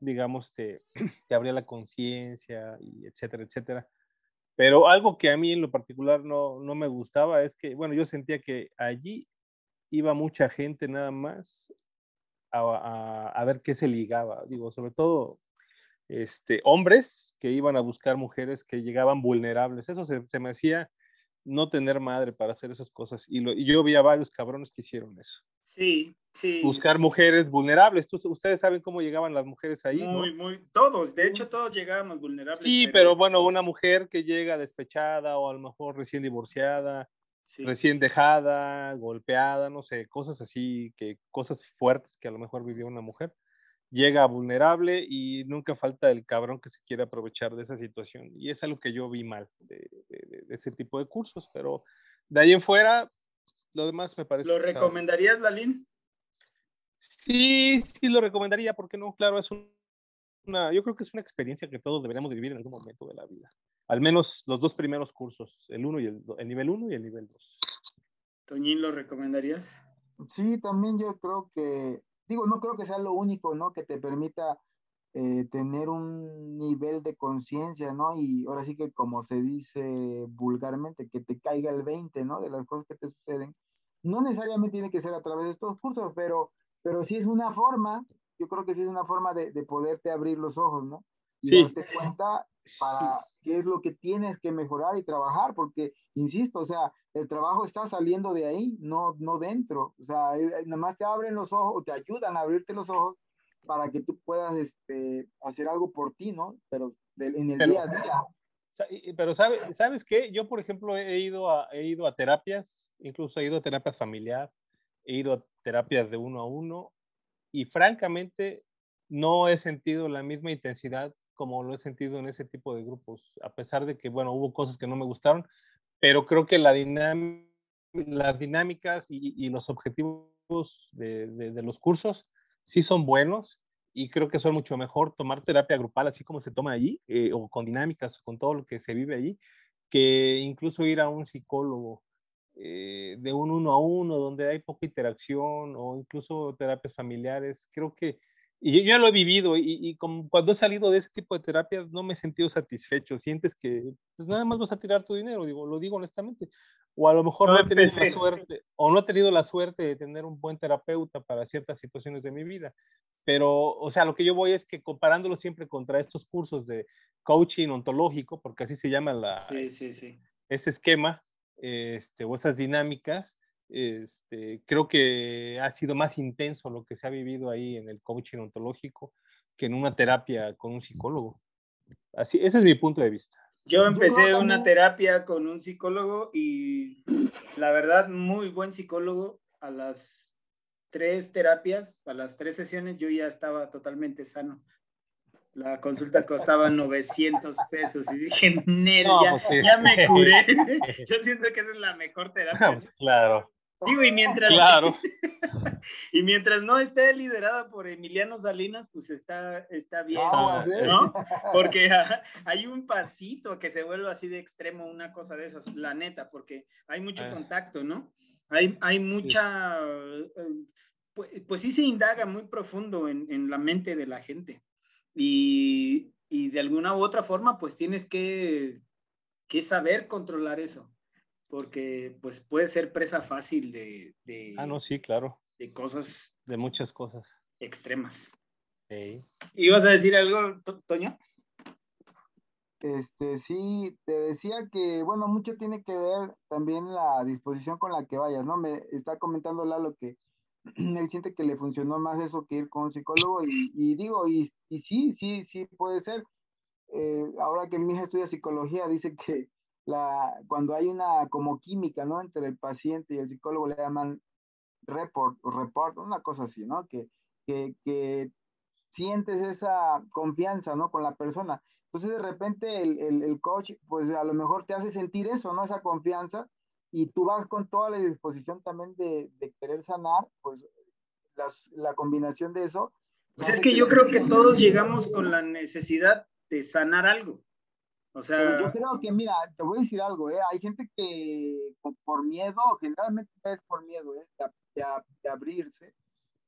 digamos, te, te abría la conciencia y etcétera, etcétera. Pero algo que a mí en lo particular no, no me gustaba es que, bueno, yo sentía que allí iba mucha gente nada más a, a- ver qué se ligaba, digo, sobre todo este, hombres que iban a buscar mujeres que llegaban vulnerables. Eso se, se me hacía no tener madre para hacer esas cosas. Y, lo- y yo vi a varios cabrones que hicieron eso. Sí, sí. Buscar mujeres vulnerables. Ustedes saben cómo llegaban las mujeres ahí, ¿no? Muy, muy, todos, de hecho todos llegábamos vulnerables. Sí, pero bueno, una mujer que llega despechada o a lo mejor recién divorciada, sí. recién dejada, golpeada, no sé, cosas así, que cosas fuertes que a lo mejor vivió una mujer, llega vulnerable y nunca falta el cabrón que se quiere aprovechar de esa situación. Y es algo que yo vi mal de, de- de- ese tipo de cursos, pero de ahí en fuera, lo demás me parece... ¿Lo recomendarías, Lalín? Sí, sí lo recomendaría, porque no, claro, es un- una, yo creo que es una experiencia que todos deberíamos de vivir en algún momento de la vida. Al menos los dos primeros cursos, el uno y el, el nivel 1 y el nivel 2. Toñín, ¿lo recomendarías? Sí, también yo creo que, digo, no creo que sea lo único, ¿no? Que te permita eh, tener un nivel de conciencia, ¿no? Y ahora sí que como se dice vulgarmente, que te caiga el 20, ¿no? De las cosas que te suceden. No necesariamente tiene que ser a través de estos cursos, pero, pero sí es una forma, yo creo que sí es una forma de, de poderte abrir los ojos, ¿no? Y Sí. darte cuenta para qué es lo que tienes que mejorar y trabajar, porque, insisto, o sea, el trabajo está saliendo de ahí, no, no dentro. O sea, eh, nada más te abren los ojos, te ayudan a abrirte los ojos para que tú puedas este, hacer algo por ti, ¿no? Pero de- en el Pero- día a día. Pero sabe- ¿sabes qué? Yo, por ejemplo, he ido a, he ido a terapias, incluso he ido a terapias familiar, he ido a terapias de uno a uno y francamente no he sentido la misma intensidad como lo he sentido en ese tipo de grupos, a pesar de que, bueno, hubo cosas que no me gustaron, pero creo que las dinámicas y, los objetivos de los cursos sí son buenos y creo que son mucho mejor tomar terapia grupal así como se toma allí, eh, o con dinámicas, con todo lo que se vive allí, que incluso ir a un psicólogo eh, de un uno a uno, donde hay poca interacción, o incluso terapias familiares. Creo que, y yo ya lo he vivido, y, y como cuando he salido de ese tipo de terapias, no me he sentido satisfecho. Sientes que pues nada más vas a tirar tu dinero, digo, lo digo honestamente. O a lo mejor No no he tenido la suerte, o no he tenido la suerte de tener un buen terapeuta para ciertas situaciones de mi vida. Pero, o sea, lo que yo voy es que comparándolo siempre contra estos cursos de coaching ontológico, porque así se llama la, Sí, sí, sí. ese esquema este, o esas dinámicas, este, creo que ha sido más intenso lo que se ha vivido ahí en el coaching ontológico que en una terapia con un psicólogo. Así, ese es mi punto de vista. Yo empecé una terapia con un psicólogo y la verdad, muy buen psicólogo. A las tres terapias, a las tres sesiones, yo ya estaba totalmente sano. La consulta costaba 900 pesos y dije, Nel, No, ya, pues sí. ya me curé. Yo siento que esa es la mejor terapia. Pues, claro, Digo, y mientras, claro. y mientras no esté liderada por Emiliano Salinas, pues está, está bien. ¿eh? ¿no? Porque ah, hay un pasito que se vuelve así de extremo, una cosa de esas, la neta, porque hay mucho Ah. contacto, ¿no? Hay, hay mucha, eh, pues, pues sí se indaga muy profundo en, en la mente de la gente. Y, y de alguna u otra forma, pues tienes que, que saber controlar eso, porque pues puede ser presa fácil de, de, Ah, no, sí, claro. de cosas De muchas cosas. extremas. Sí. ¿Ibas a decir algo, To- Toño? Este, sí, te decía que, bueno, mucho tiene que ver también la disposición con la que vayas, ¿no? Me está comentando Lalo que él siente que le funcionó más eso que ir con un psicólogo y, digo, y, sí, sí, sí puede ser. Eh, ahora que mi hija estudia psicología, dice que cuando hay una como química, ¿no? Entre el paciente y el psicólogo le llaman report, report, una cosa así, ¿no? Que sientes esa confianza, ¿no? Con la persona. Entonces de repente el, el, el, coach, pues a lo mejor te hace sentir eso, ¿no? Esa confianza y tú vas con toda la disposición también de, de querer sanar, pues las, la combinación de eso. Pues es que yo creo que todos llegamos con la necesidad de sanar algo. O sea, yo creo que, mira, te voy a decir algo, ¿eh? Hay gente que por miedo, generalmente es por miedo, ¿eh? De, de, de abrirse,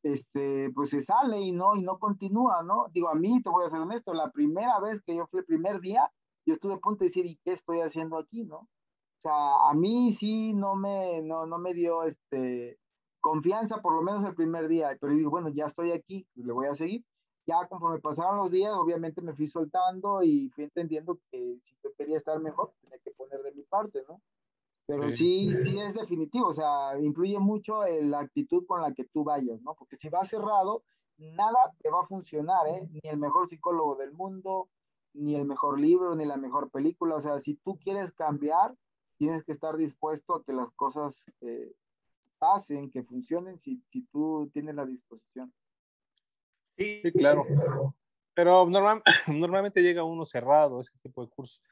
este, pues se sale y no, y no continúa, ¿no? Digo, a mí, te voy a ser honesto, la primera vez que yo fui el primer día, yo estuve a punto de decir, ¿y qué estoy haciendo aquí, no? Sea, a mí sí no me, no, no me dio, este, confianza, por lo menos el primer día, pero digo, bueno, ya estoy aquí, le voy a seguir. Ya conforme pasaron los días, obviamente me fui soltando y fui entendiendo que si yo quería estar mejor, tenía que poner de mi parte, ¿no? Pero sí, sí es definitivo, o sea, influye mucho en la actitud con la que tú vayas, ¿no? Porque si vas cerrado, nada te va a funcionar, ¿eh? Ni el mejor psicólogo del mundo, ni el mejor libro, ni la mejor película. O sea, si tú quieres cambiar, tienes que estar dispuesto a que las cosas eh, pasen, que funcionen, si, si tú tienes la disposición. Sí, sí claro. Pero normal, normalmente llega uno cerrado, ese tipo de cursos.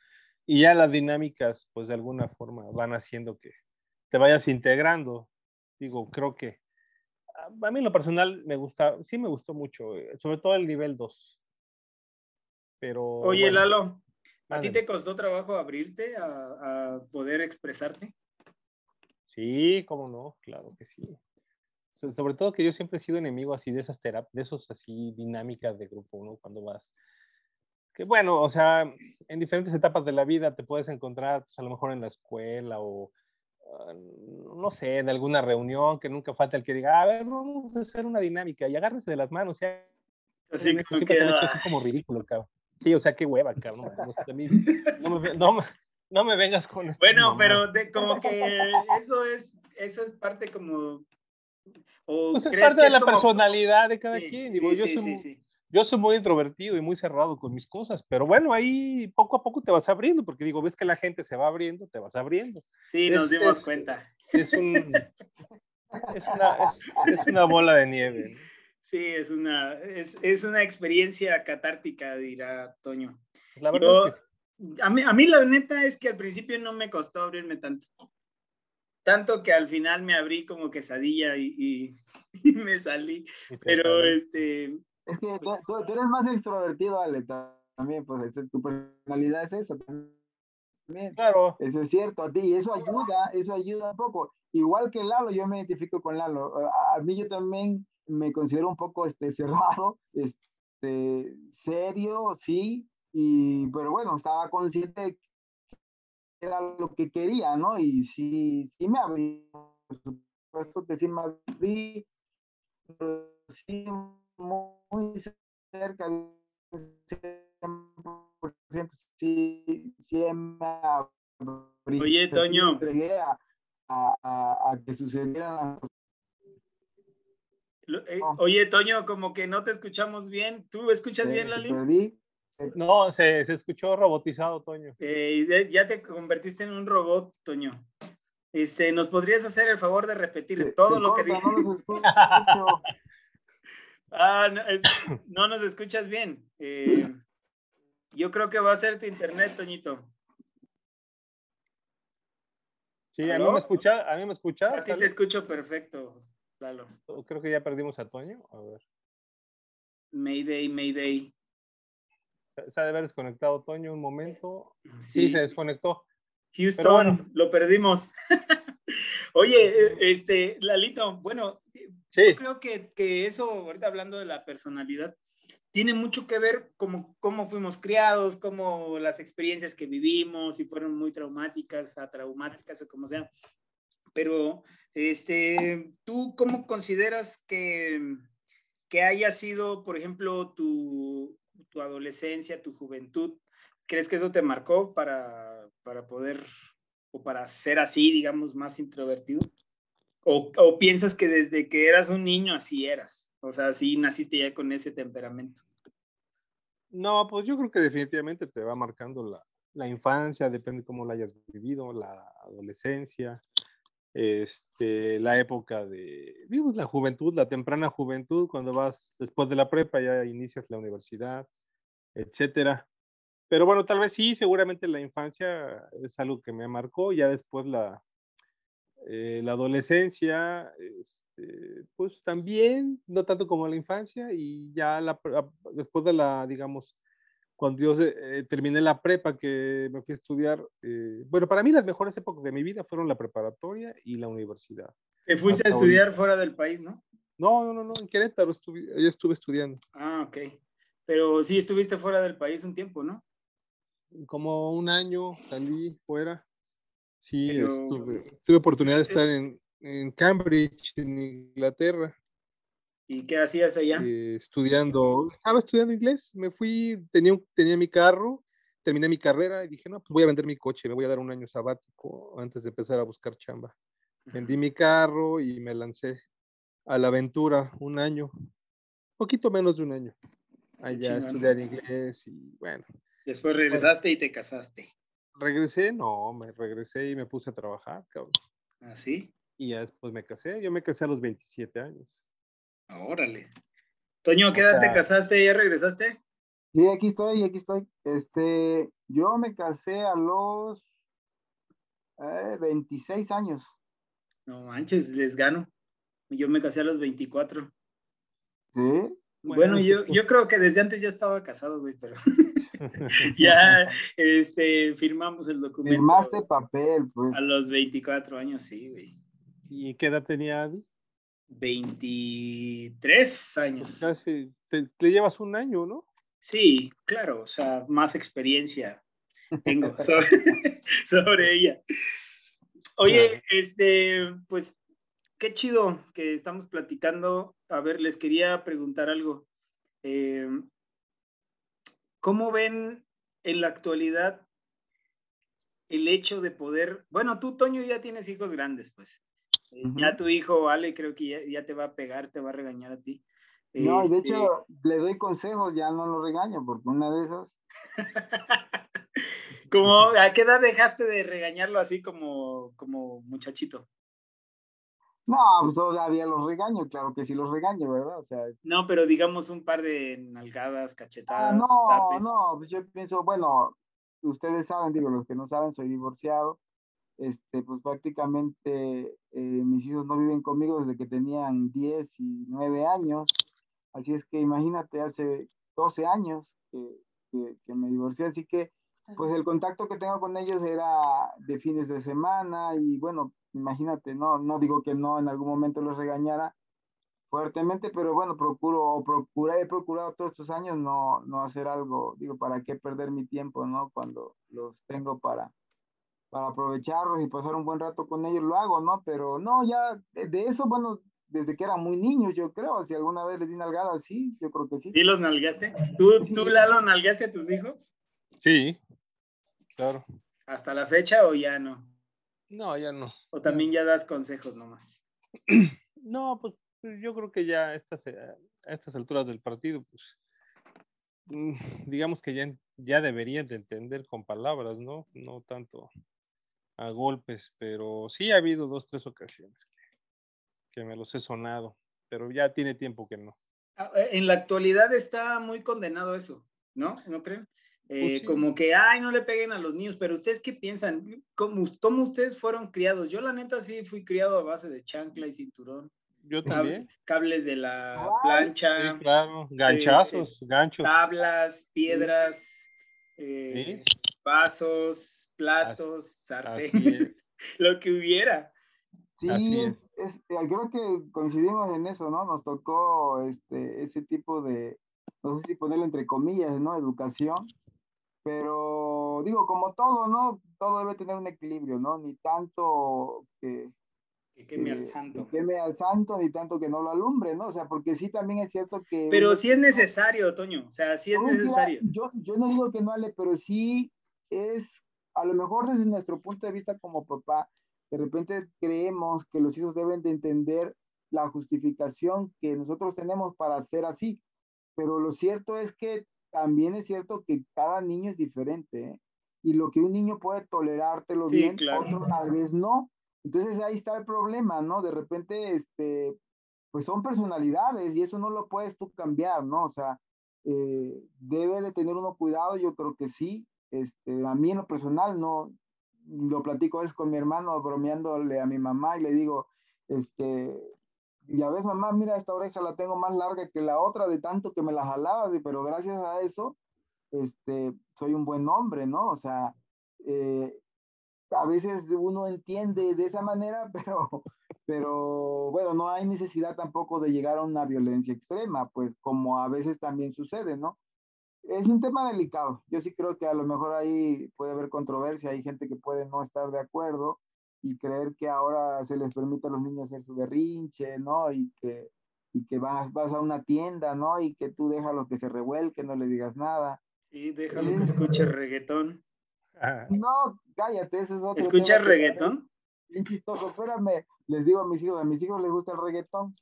Y ya las dinámicas, pues de alguna forma van haciendo que te vayas integrando. Digo, creo que a mí en lo personal me gusta, sí me gustó mucho, eh, sobre todo el nivel 2. Pero. Oye, bueno, Lalo, ¿a ti te costó trabajo abrirte a, a, poder expresarte? Sí, cómo no, claro que sí. sobre todo que yo siempre he sido enemigo así de esas terapias, de esos así dinámicas de grupo, ¿no? Cuando vas, que bueno, o sea, en diferentes etapas de la vida te puedes encontrar, pues, a lo mejor en la escuela o, ah, no sé, en alguna reunión, que nunca falta el que diga, a ver, vamos a hacer una dinámica y agárrense de las manos, o sea, así como que... Así como ridículo, cabrón. Sí, o sea, qué hueva, cabrón. No, me, no, no me vengas con esto. Bueno, pero de, como que eso es, eso es parte como ¿O pues es parte de la personalidad de cada quien. Digo, yo, soy, yo soy muy introvertido y muy cerrado con mis cosas, pero bueno, ahí poco a poco te vas abriendo, porque digo, ves que la gente se va abriendo, te vas abriendo. Sí, nos dimos cuenta. Es, un, es, una, es, una, bola de nieve. Sí, es una, es, es, una experiencia catártica, dirá Toño. La verdad a, mí, a mí la neta es que al principio no me costó abrirme tanto tanto que al final me abrí como quesadilla y, y, me salí. Pero este... Es que tú, eres más extrovertido, Ale, también, pues tu personalidad es esa también. Claro. Eso es cierto, a ti, y eso ayuda, eso ayuda un poco. Igual que Lalo, yo me identifico con Lalo. A mí yo también me considero un poco este, cerrado, este, serio, sí, y, pero bueno, estaba consciente era lo que quería, ¿no? Y sí, sí me abrí, por supuesto que sí me abrí, pero sí muy cerca del 100%, sí, sí me abrí. Oye, Toño. a, a, a, que sucedieran eh, Oye, Toño, como que no te escuchamos bien. ¿Tú escuchas bien, Lali? No, se, se escuchó robotizado, Toño. Eh, ya te convertiste en un robot, Toño. Este, ¿Nos podrías hacer el favor de repetir todo lo que dije? ah, eh, no, nos escuchas bien. Eh, yo creo que va a ser tu internet, Toñito. Sí, a mí me escucha, a mí me escucha. A ti te escucho perfecto, Lalo. Creo que ya perdimos a Toño. A ver. Mayday, Mayday. Se ha de haber desconectado Toño un momento. Sí, se desconectó. Houston, lo perdimos. Oye, este, Lalito, bueno, yo creo que, que, eso, ahorita hablando de la personalidad, tiene mucho que ver como cómo fuimos criados, cómo las experiencias que vivimos, si fueron muy traumáticas, traumáticas o como sea. Pero, este, ¿tú cómo consideras que, que haya sido, por ejemplo, tu, tu adolescencia, tu juventud, ¿crees que eso te marcó para, para poder o para ser así, digamos, más introvertido? ¿O, ¿O, piensas que desde que eras un niño así eras? O sea, así naciste ya con ese temperamento. No, pues yo creo que definitivamente te va marcando la, la infancia, depende cómo la hayas vivido, la adolescencia, este, la época de, digamos, la juventud, la temprana juventud, cuando vas después de la prepa, ya inicias la universidad, etcétera. Pero bueno, tal vez sí, seguramente la infancia es algo que me marcó, ya después la, eh, la adolescencia, este, pues también, no tanto como la infancia, y ya la, después de la, digamos, cuando yo eh, terminé la prepa, que me fui a estudiar, eh, bueno, para mí las mejores épocas de mi vida fueron la preparatoria y la universidad. Te fuiste a estudiar fuera del país, ¿no? No, no, no, en Querétaro estuve, yo estuve estudiando. Ah, ok. Pero sí estuviste fuera del país un tiempo, ¿no? Como un año salí fuera. Sí, tuve oportunidad de estar en, en, Cambridge, en Inglaterra. ¿Y qué hacías allá? Eh, estudiando, estaba estudiando inglés, me fui, tenía, tenía mi carro, terminé mi carrera y dije, no, pues voy a vender mi coche, me voy a dar un año sabático antes de empezar a buscar chamba. Vendí mi carro y me lancé a la aventura un año, poquito menos de un año allá a estudiar inglés y bueno. Después regresaste y te casaste. Regresé, no, me regresé y me puse a trabajar, cabrón. ¿Ah, sí? Y ya después me casé, yo me casé a los 27 años. Órale. Toño, ¿qué edad te casaste y ya regresaste? Sí, aquí estoy, aquí estoy. Este, yo me casé a los 26 eh, años. No manches, les gano. Yo me casé a los 24. ¿Sí? Bueno, yo, yo creo que desde antes ya estaba casado, güey, pero ya este, firmamos el documento. Firmaste papel, pues. A los 24 años, sí, güey. ¿Y qué edad tenía Adi? 23 años. Casi, te, llevas un año, ¿no? Sí, claro, o sea, más experiencia tengo sobre, sobre ella. Oye, este, pues qué chido que estamos platicando. A ver, les quería preguntar algo. Eh, ¿Cómo ven en la actualidad el hecho de poder, bueno, tú, Toño, ya tienes hijos grandes, pues. Eh, ya tu hijo, Ale, creo que ya, te va a pegar, te va a regañar a ti. No, de hecho, este le doy consejos, ya no lo regaño, porque una de esas. como, ¿A qué edad dejaste de regañarlo así como, como muchachito? No, pues todavía los regaño, claro que sí los regaño, ¿verdad? O sea, no, pero digamos un par de nalgadas, ah, cachetadas. no, no, pues yo pienso, bueno, ustedes saben, digo, los que no saben, soy divorciado. Este, pues prácticamente eh, mis hijos no viven conmigo desde que tenían 10 y 9 años. Así es que imagínate, hace 12 años que, que me divorcié, así que pues el contacto que tengo con ellos era de fines de semana y bueno, imagínate, no, no digo que no en algún momento los regañara fuertemente, pero bueno, procuro o procuré, he procurado todos estos años no, no hacer algo, digo, ¿para qué perder mi tiempo, no? Cuando los tengo para, para aprovecharlos y pasar un buen rato con ellos, lo hago, ¿no? Pero no, ya de eso, bueno, desde que eran muy niños, yo creo, si alguna vez les di nalgada, sí, yo creo que sí. ¿Sí los nalgaste? ¿Tú, tú Lalo, nalgaste a tus hijos? Sí, claro. ¿Hasta la fecha o ya no? No, ya no. ¿O también ya das consejos nomás? No, pues, pues yo creo que ya a estas, eh, a estas alturas del partido, pues mm, digamos que ya, ya deberían de entender con palabras, ¿no? No tanto a golpes, pero sí ha habido dos, tres ocasiones que, que me los he sonado, pero ya tiene tiempo que no. Ah, eh, en la actualidad está muy condenado eso, ¿no? ¿No creen? Pues eh, como que, ay, no le peguen a los niños, pero ustedes qué piensan, ¿Cómo, ¿Cómo, ustedes fueron criados? Yo la neta sí fui criado a base de chancla y cinturón. Yo también. Cables de la plancha. claro, ganchazos, este, ganchos. Tablas, piedras, eh, vasos, platos, sartén, lo que hubiera. Sí, es. Es, eh, creo que coincidimos en eso, ¿no? Nos tocó este, ese tipo de, no sé si ponerlo entre comillas, ¿no? Educación pero digo, como todo, ¿no? Todo debe tener un equilibrio, ¿no? Ni tanto que... Que queme al santo. Que queme al santo, ni tanto que no lo alumbre, ¿no? O sea, porque sí también es cierto que... Pero sí es necesario, Toño, o sea, sí es necesario. Yo, yo no digo que no ale, pero sí es, a lo mejor desde nuestro punto de vista como papá, de repente creemos que los hijos deben de entender la justificación que nosotros tenemos para ser así, pero lo cierto es que también es cierto que cada niño es diferente, ¿eh? Y lo que un niño puede tolerártelo bien, otro tal vez no. Entonces ahí está el problema, ¿no? De repente, este, pues son personalidades y eso no lo puedes tú cambiar, ¿no? O sea, eh, debe de tener uno cuidado, yo creo que sí. Este, a mí en lo personal no, lo platico es con mi hermano bromeándole a mi mamá y le digo, este, ya ves, mamá, mira, esta oreja la tengo más larga que la otra de tanto que me la jalaba, pero gracias a eso, este, soy un buen hombre, ¿no? O sea, eh, a veces uno entiende de esa manera, pero, pero bueno, no hay necesidad tampoco de llegar a una violencia extrema, pues como a veces también sucede, ¿no? Es un tema delicado. Yo sí creo que a lo mejor ahí puede haber controversia, hay gente que puede no estar de acuerdo, y creer que ahora se les permite a los niños hacer su berrinche, ¿no? Y que, y que vas, vas a una tienda, ¿no? Y que tú déjalo que se revuelque, no le digas nada. Sí, déjalo que escuche reggaetón. No, cállate, ese es otro. ¿Escuchas reggaetón? Bien chistoso, espérame, les digo a mis hijos, a mis hijos les gusta el reggaetón.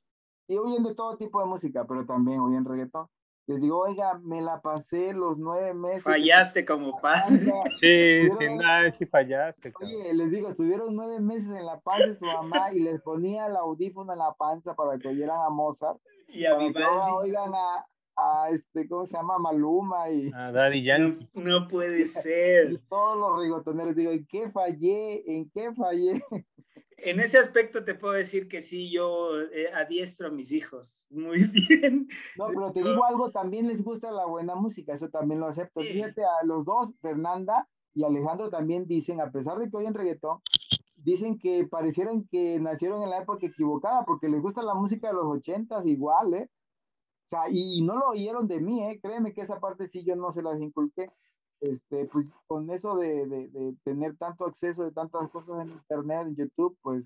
Y oyen de todo tipo de música, pero también oyen reggaetón. Les digo, oiga, me la pasé los nueve meses. Fallaste como padre. Sí, sin nada, sí fallaste. Oye, les digo, estuvieron nueve meses en la panza de su mamá y les ponía el audífono en la panza para que oyeran a Mozart. Y a que oigan a, a, este, ¿cómo se llama? Maluma y... A Daddy Yankee. No, puede ser. Y todos los rigotoneros, digo, ¿en qué fallé? ¿En qué fallé? En ese aspecto te puedo decir que sí, yo eh, adiestro a mis hijos muy bien. No, pero te digo algo, también les gusta la buena música, eso también lo acepto. Fíjate, a los dos, Fernanda y Alejandro también dicen, a pesar de que oyen reggaetón, dicen que parecieran que nacieron en la época equivocada porque les gusta la música de los ochentas igual, ¿eh? O sea, y, no lo oyeron de mí, ¿eh? Créeme que esa parte sí yo no se las inculqué. Este, pues con eso de, de, de tener tanto acceso de tantas cosas en internet, en YouTube, pues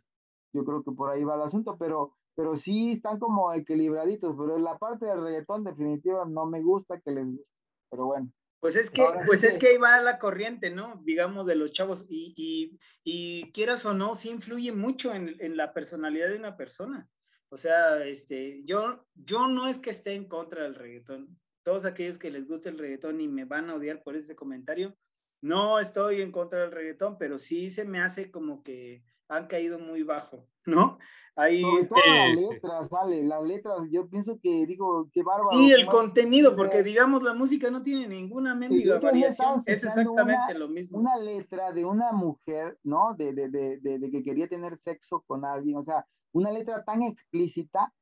yo creo que por ahí va el asunto, pero, pero sí están como equilibraditos, pero en la parte del reggaetón definitiva no me gusta que les guste, pero bueno. Pues es que, pues es que ahí va la corriente, ¿no? Digamos, de los chavos. Y, y, y quieras o no, sí influye mucho en, en, la personalidad de una persona. O sea, este, yo, yo no es que esté en contra del reggaetón. Todos aquellos que les gusta el reggaetón y me van a odiar por ese comentario, no estoy en contra del reggaetón, pero sí se me hace como que han caído muy bajo, ¿no? Ahí, Sobre todo las letras, vale, las letras, yo pienso que digo, qué bárbaro. Y el contenido, porque digamos la música no tiene ninguna mendiga variación, es exactamente lo mismo. Una letra de una mujer, ¿no? De, de, de, de, que quería tener sexo con alguien, o sea, una letra tan explícita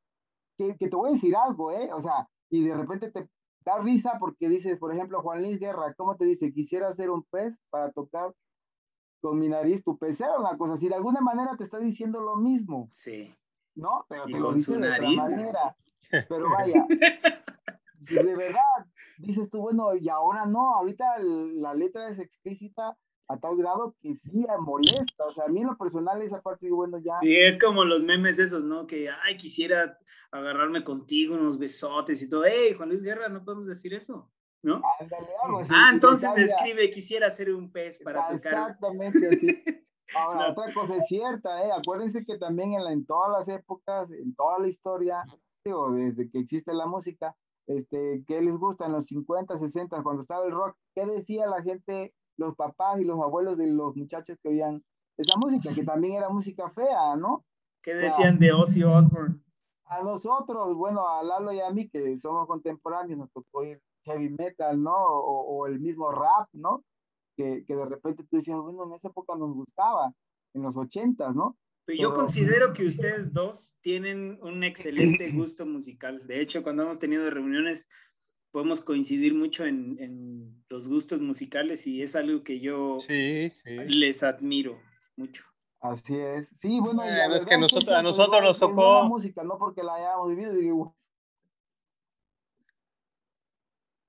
que, que te voy a decir algo, ¿eh? O sea, y de repente te da risa porque dices, por ejemplo, Juan Luis Guerra, ¿cómo te dice? Quisiera ser un pez para tocar con mi nariz tu pecera, una cosa así, de alguna manera te está diciendo lo mismo. Sí. ¿No? Pero te lo dice de otra manera. Pero vaya, de verdad, dices tú, bueno, y ahora no, ahorita la letra es explícita a tal grado que sí molesta, o sea, a mí en lo personal esa parte digo, bueno, ya. Sí, es como los memes esos, ¿no? Que, ay, quisiera agarrarme contigo, unos besotes y todo, hey, Juan Luis Guerra, no podemos decir eso. ¿no? ah, entonces escribe, quisiera ser un pez para tocar. Exactamente así. Ahora, otra cosa es cierta, ¿eh? acuérdense que también en, la, en todas las épocas, en toda la historia, digo, desde que existe la música, este, ¿qué les gusta en los 50, 60, cuando estaba el rock? ¿Qué decía la gente, los papás y los abuelos de los muchachos que oían esa música, que también era música fea, ¿no? ¿Qué decían de Ozzy Osbourne? A nosotros, bueno, a Lalo y a mí, que somos contemporáneos, nos tocó ir heavy metal, ¿no? O, el mismo rap, ¿no? Que, que, de repente tú decías, bueno, en esa época nos gustaba, en los ochentas, ¿no? Pero yo considero que ustedes dos tienen un excelente gusto musical. De hecho, cuando hemos tenido reuniones, podemos coincidir mucho en, en los gustos musicales y es algo que yo les admiro mucho. Así es. Sí, bueno, es que nosotros, a nosotros nos tocó. La música, no porque la hayamos vivido, digo,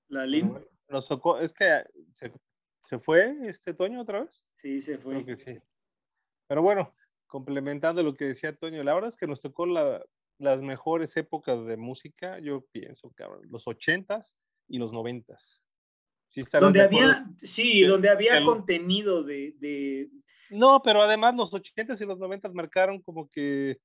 La Lin. nos tocó, es que se, se, fue este Toño otra vez. Sí, se fue. Creo que sí. Pero bueno, complementando lo que decía Toño, la verdad es que nos tocó la, las mejores épocas de música, yo pienso, cabrón, los ochentas y los noventas. Sí, donde había, sí, donde había contenido de, de, No, pero además los ochentas y los noventas marcaron como que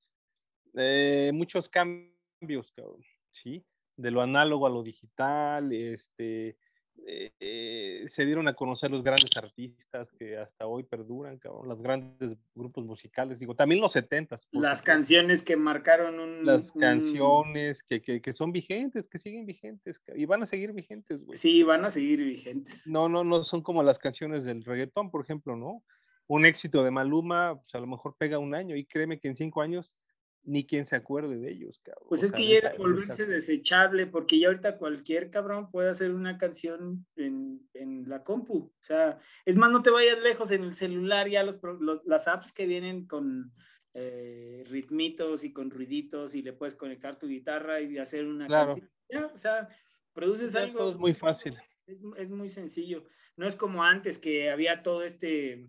eh, muchos cambios, cabrón, ¿sí? de lo análogo a lo digital, este, eh, eh, se dieron a conocer los grandes artistas que hasta hoy perduran, cabrón, los grandes grupos musicales, digo, también los setentas. Las canciones que marcaron un... Las canciones que, que, que, son vigentes, que siguen vigentes, y van a seguir vigentes, güey. Sí, van a seguir vigentes. No, no, no son como las canciones del reggaetón, por ejemplo, ¿no? Un éxito de Maluma, pues a lo mejor pega un año, y créeme que en cinco años ni quien se acuerde de ellos, cabrón. Pues es que llega a volverse desechable, porque ya ahorita cualquier cabrón puede hacer una canción en, en, la compu. O sea, es más, no te vayas lejos en el celular, ya los, los las apps que vienen con eh, ritmitos y con ruiditos y le puedes conectar tu guitarra y hacer una canción. Ya, o sea, produces algo. es muy fácil. Es, es muy sencillo. No es como antes que había todo este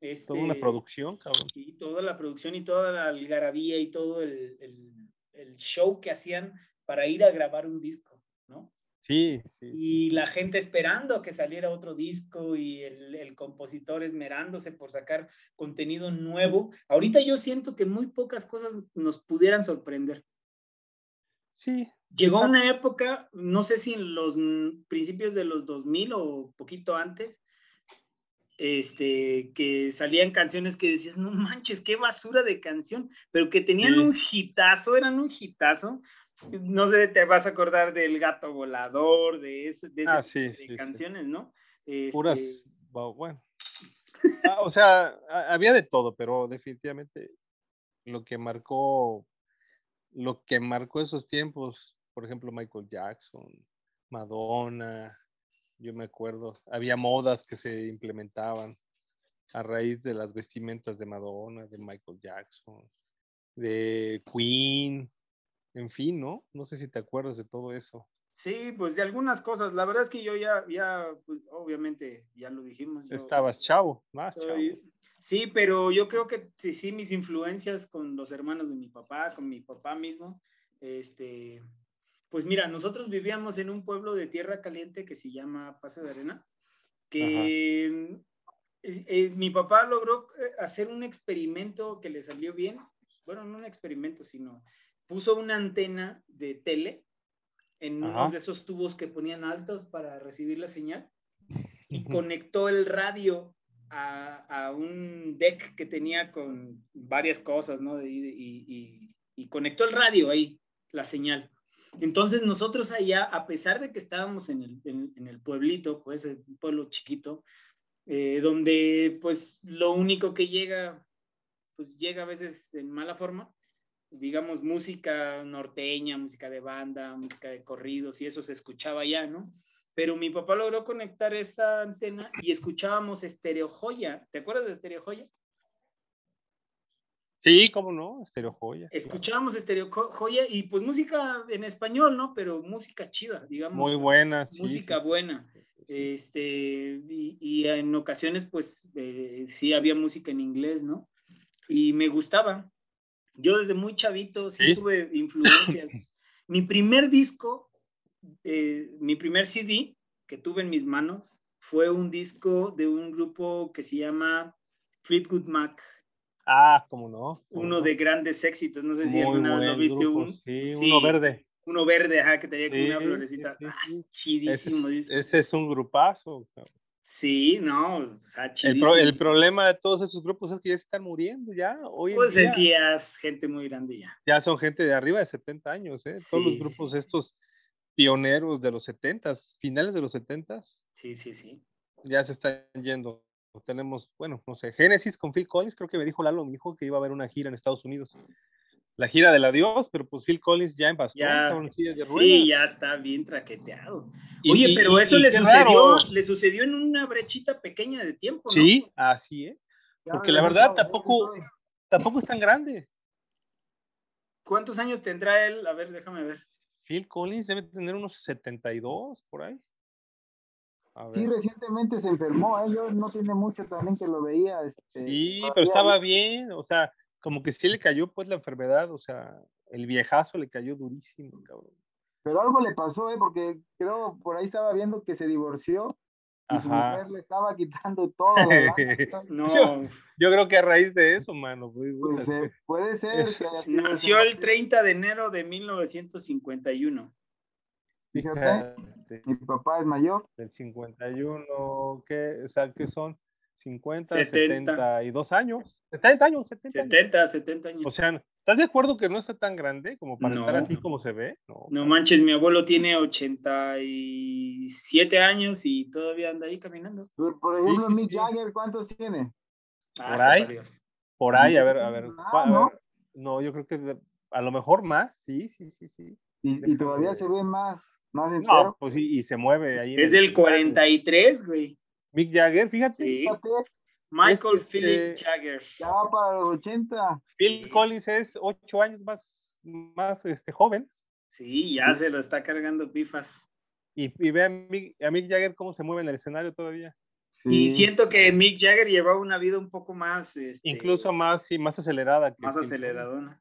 este, toda una producción, cabrón. Y toda la producción y toda la algarabía y todo el, el, show que hacían para ir a grabar un disco, ¿no? Sí, sí. Y la gente esperando que saliera otro disco y el, el, compositor esmerándose por sacar contenido nuevo. Ahorita yo siento que muy pocas cosas nos pudieran sorprender. Sí. Llegó una época, no sé si en los principios de los 2000 o poquito antes, este, que salían canciones que decías, no manches, qué basura de canción, pero que tenían un hitazo, eran un hitazo. No sé, te vas a acordar del gato volador, de, ese, de, ah, canciones, ¿no? Puras, este bueno. Ah, o sea, había de todo, pero definitivamente lo que marcó, lo que marcó esos tiempos, por ejemplo, Michael Jackson, Madonna, yo me acuerdo, había modas que se implementaban. a raíz de las vestimentas de Madonna, de Michael Jackson, de Queen, en fin, ¿no? No sé si te acuerdas de todo eso. Sí, pues de algunas cosas. La verdad es que yo ya, ya, pues, obviamente, ya lo dijimos. Estabas chavo, más chavo. Sí, pero yo creo que sí, sí, mis influencias con los hermanos de mi papá, con mi papá mismo, este, pues mira, nosotros vivíamos en un pueblo de tierra caliente que se llama Paso de Arena, que eh, eh, mi papá logró eh, hacer un experimento que le salió bien. Bueno, no un experimento, sino puso una antena de tele en uno de esos tubos que ponían altos para recibir la señal y conectó el radio a, un deck que tenía con varias cosas, ¿no? Y, conectó el radio ahí, la señal. Entonces nosotros allá, a pesar de que estábamos en el, pueblito, pues un pueblo chiquito, eh, donde pues lo único que llega, pues llega a veces en mala forma, digamos música norteña, música de banda, música de corridos y eso se escuchaba allá, ¿no? pero mi papá logró conectar esa antena y escuchábamos Estereo Joya. ¿Te acuerdas de Estereo Joya? Sí, cómo no, Estereo Joya. Escuchábamos Estereo Joya y pues música en español, ¿no? Pero música chida, digamos. Muy buena. música buena. Este, y, en ocasiones, pues, eh, sí había música en inglés, ¿no? Y me gustaba. Yo desde muy chavito sí. tuve influencias. Mi primer disco eh, mi primer CD que tuve en mis manos fue un disco de un grupo que se llama Fleetwood Mac. Ah, ¿cómo no? uno de grandes éxitos, no sé si alguna vez lo viste. Un, sí, uno verde. Uno verde, ajá, que tenía como una florecita. ah, chidísimo ese, ese, es un grupazo. Sí, no, el, el, problema de todos esos grupos es que ya están muriendo ya. Hoy pues es que ya es gente muy grande ya. Ya son gente de arriba de 70 años, ¿eh? Todos los grupos estos pioneros de los 70, finales de los 70. Sí, sí, sí. Ya se están yendo. Tenemos, bueno, no sé, Génesis con Phil Collins, creo que me dijo Lalo, me dijo que iba a haber una gira en Estados Unidos. La gira del adiós, pero pues Phil Collins ya en bastón, Sí, ya está bien traqueteado. Oye, pero eso le sucedió, le sucedió en una brechita pequeña de tiempo, ¿no? Sí, así es. Porque la verdad tampoco, tampoco es tan grande. ¿Cuántos años tendrá él? A ver, déjame ver. Phil Collins debe tener unos 72 por ahí. Sí, recientemente se enfermó, ¿eh? no tiene mucho también que lo veía. Este, sí, pero estaba bien, o sea, como que sí le cayó pues la enfermedad, o sea, el viejazo le cayó durísimo, cabrón. Pero algo le pasó, ¿eh? Porque creo, por ahí estaba viendo que se divorció y su mujer le estaba quitando todo. no. Yo, creo que a raíz de eso, mano. Pues, eh, puede ser. Que Nació el 30 de enero de 1951. Fíjate, mi papá es mayor. Del 51, ¿qué? O sea, ¿qué son? 50, 70. 72 años. 70 años, 70 años. 70, 70 años. O sea, ¿Estás de acuerdo que no está tan grande como para estar así como se ve? No, manches, mi abuelo tiene 87 años y todavía anda ahí caminando. Por, ejemplo, Mick Jagger, ¿cuántos tiene? Ah, por ahí. Por ahí, a ver, a ver. Ah, ¿no? yo creo que a lo mejor más, sí, sí, sí, sí. Y, todavía se ve más, más entero. No, pues sí, y se mueve ahí. Es del 43, güey. Mick Jagger, fíjate. fíjate. Michael este, Philip Jagger. Ya va para los 80. Phil Collins es ocho años más, más este, joven. Sí, ya se lo está cargando pifas. Y, y ve a Mick, Jagger cómo se mueve en el escenario todavía. Y siento que Mick Jagger llevaba una vida un poco más. Este, Incluso más, sí, más acelerada. más aceleradona.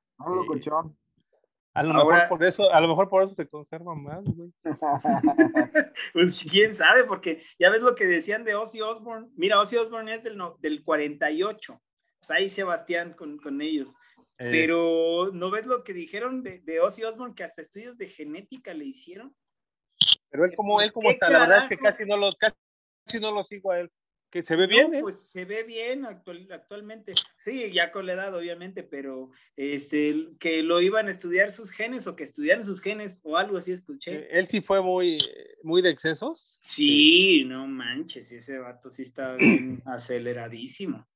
A lo, mejor por eso, a lo mejor por eso se conserva más, güey. pues quién sabe, porque ya ves lo que decían de Ozzy Osbourne. Mira, Ozzy Osbourne es del, no, del 48. Pues ahí Sebastián con, con ellos. Eh. Pero ¿no ves lo que dijeron de, de Ozzy Osbourne? Que hasta estudios de genética le hicieron. Pero él como, él como está, la verdad es que casi no lo, casi no lo sigo a él que se ve bien. ¿eh? Pues se ve bien actualmente. Sí, ya con la edad, obviamente, pero este, que lo iban a estudiar sus genes o que estudiaran sus genes o algo así escuché. Eh, él sí fue muy, muy de excesos. Sí, no manches, ese vato sí estaba bien aceleradísimo.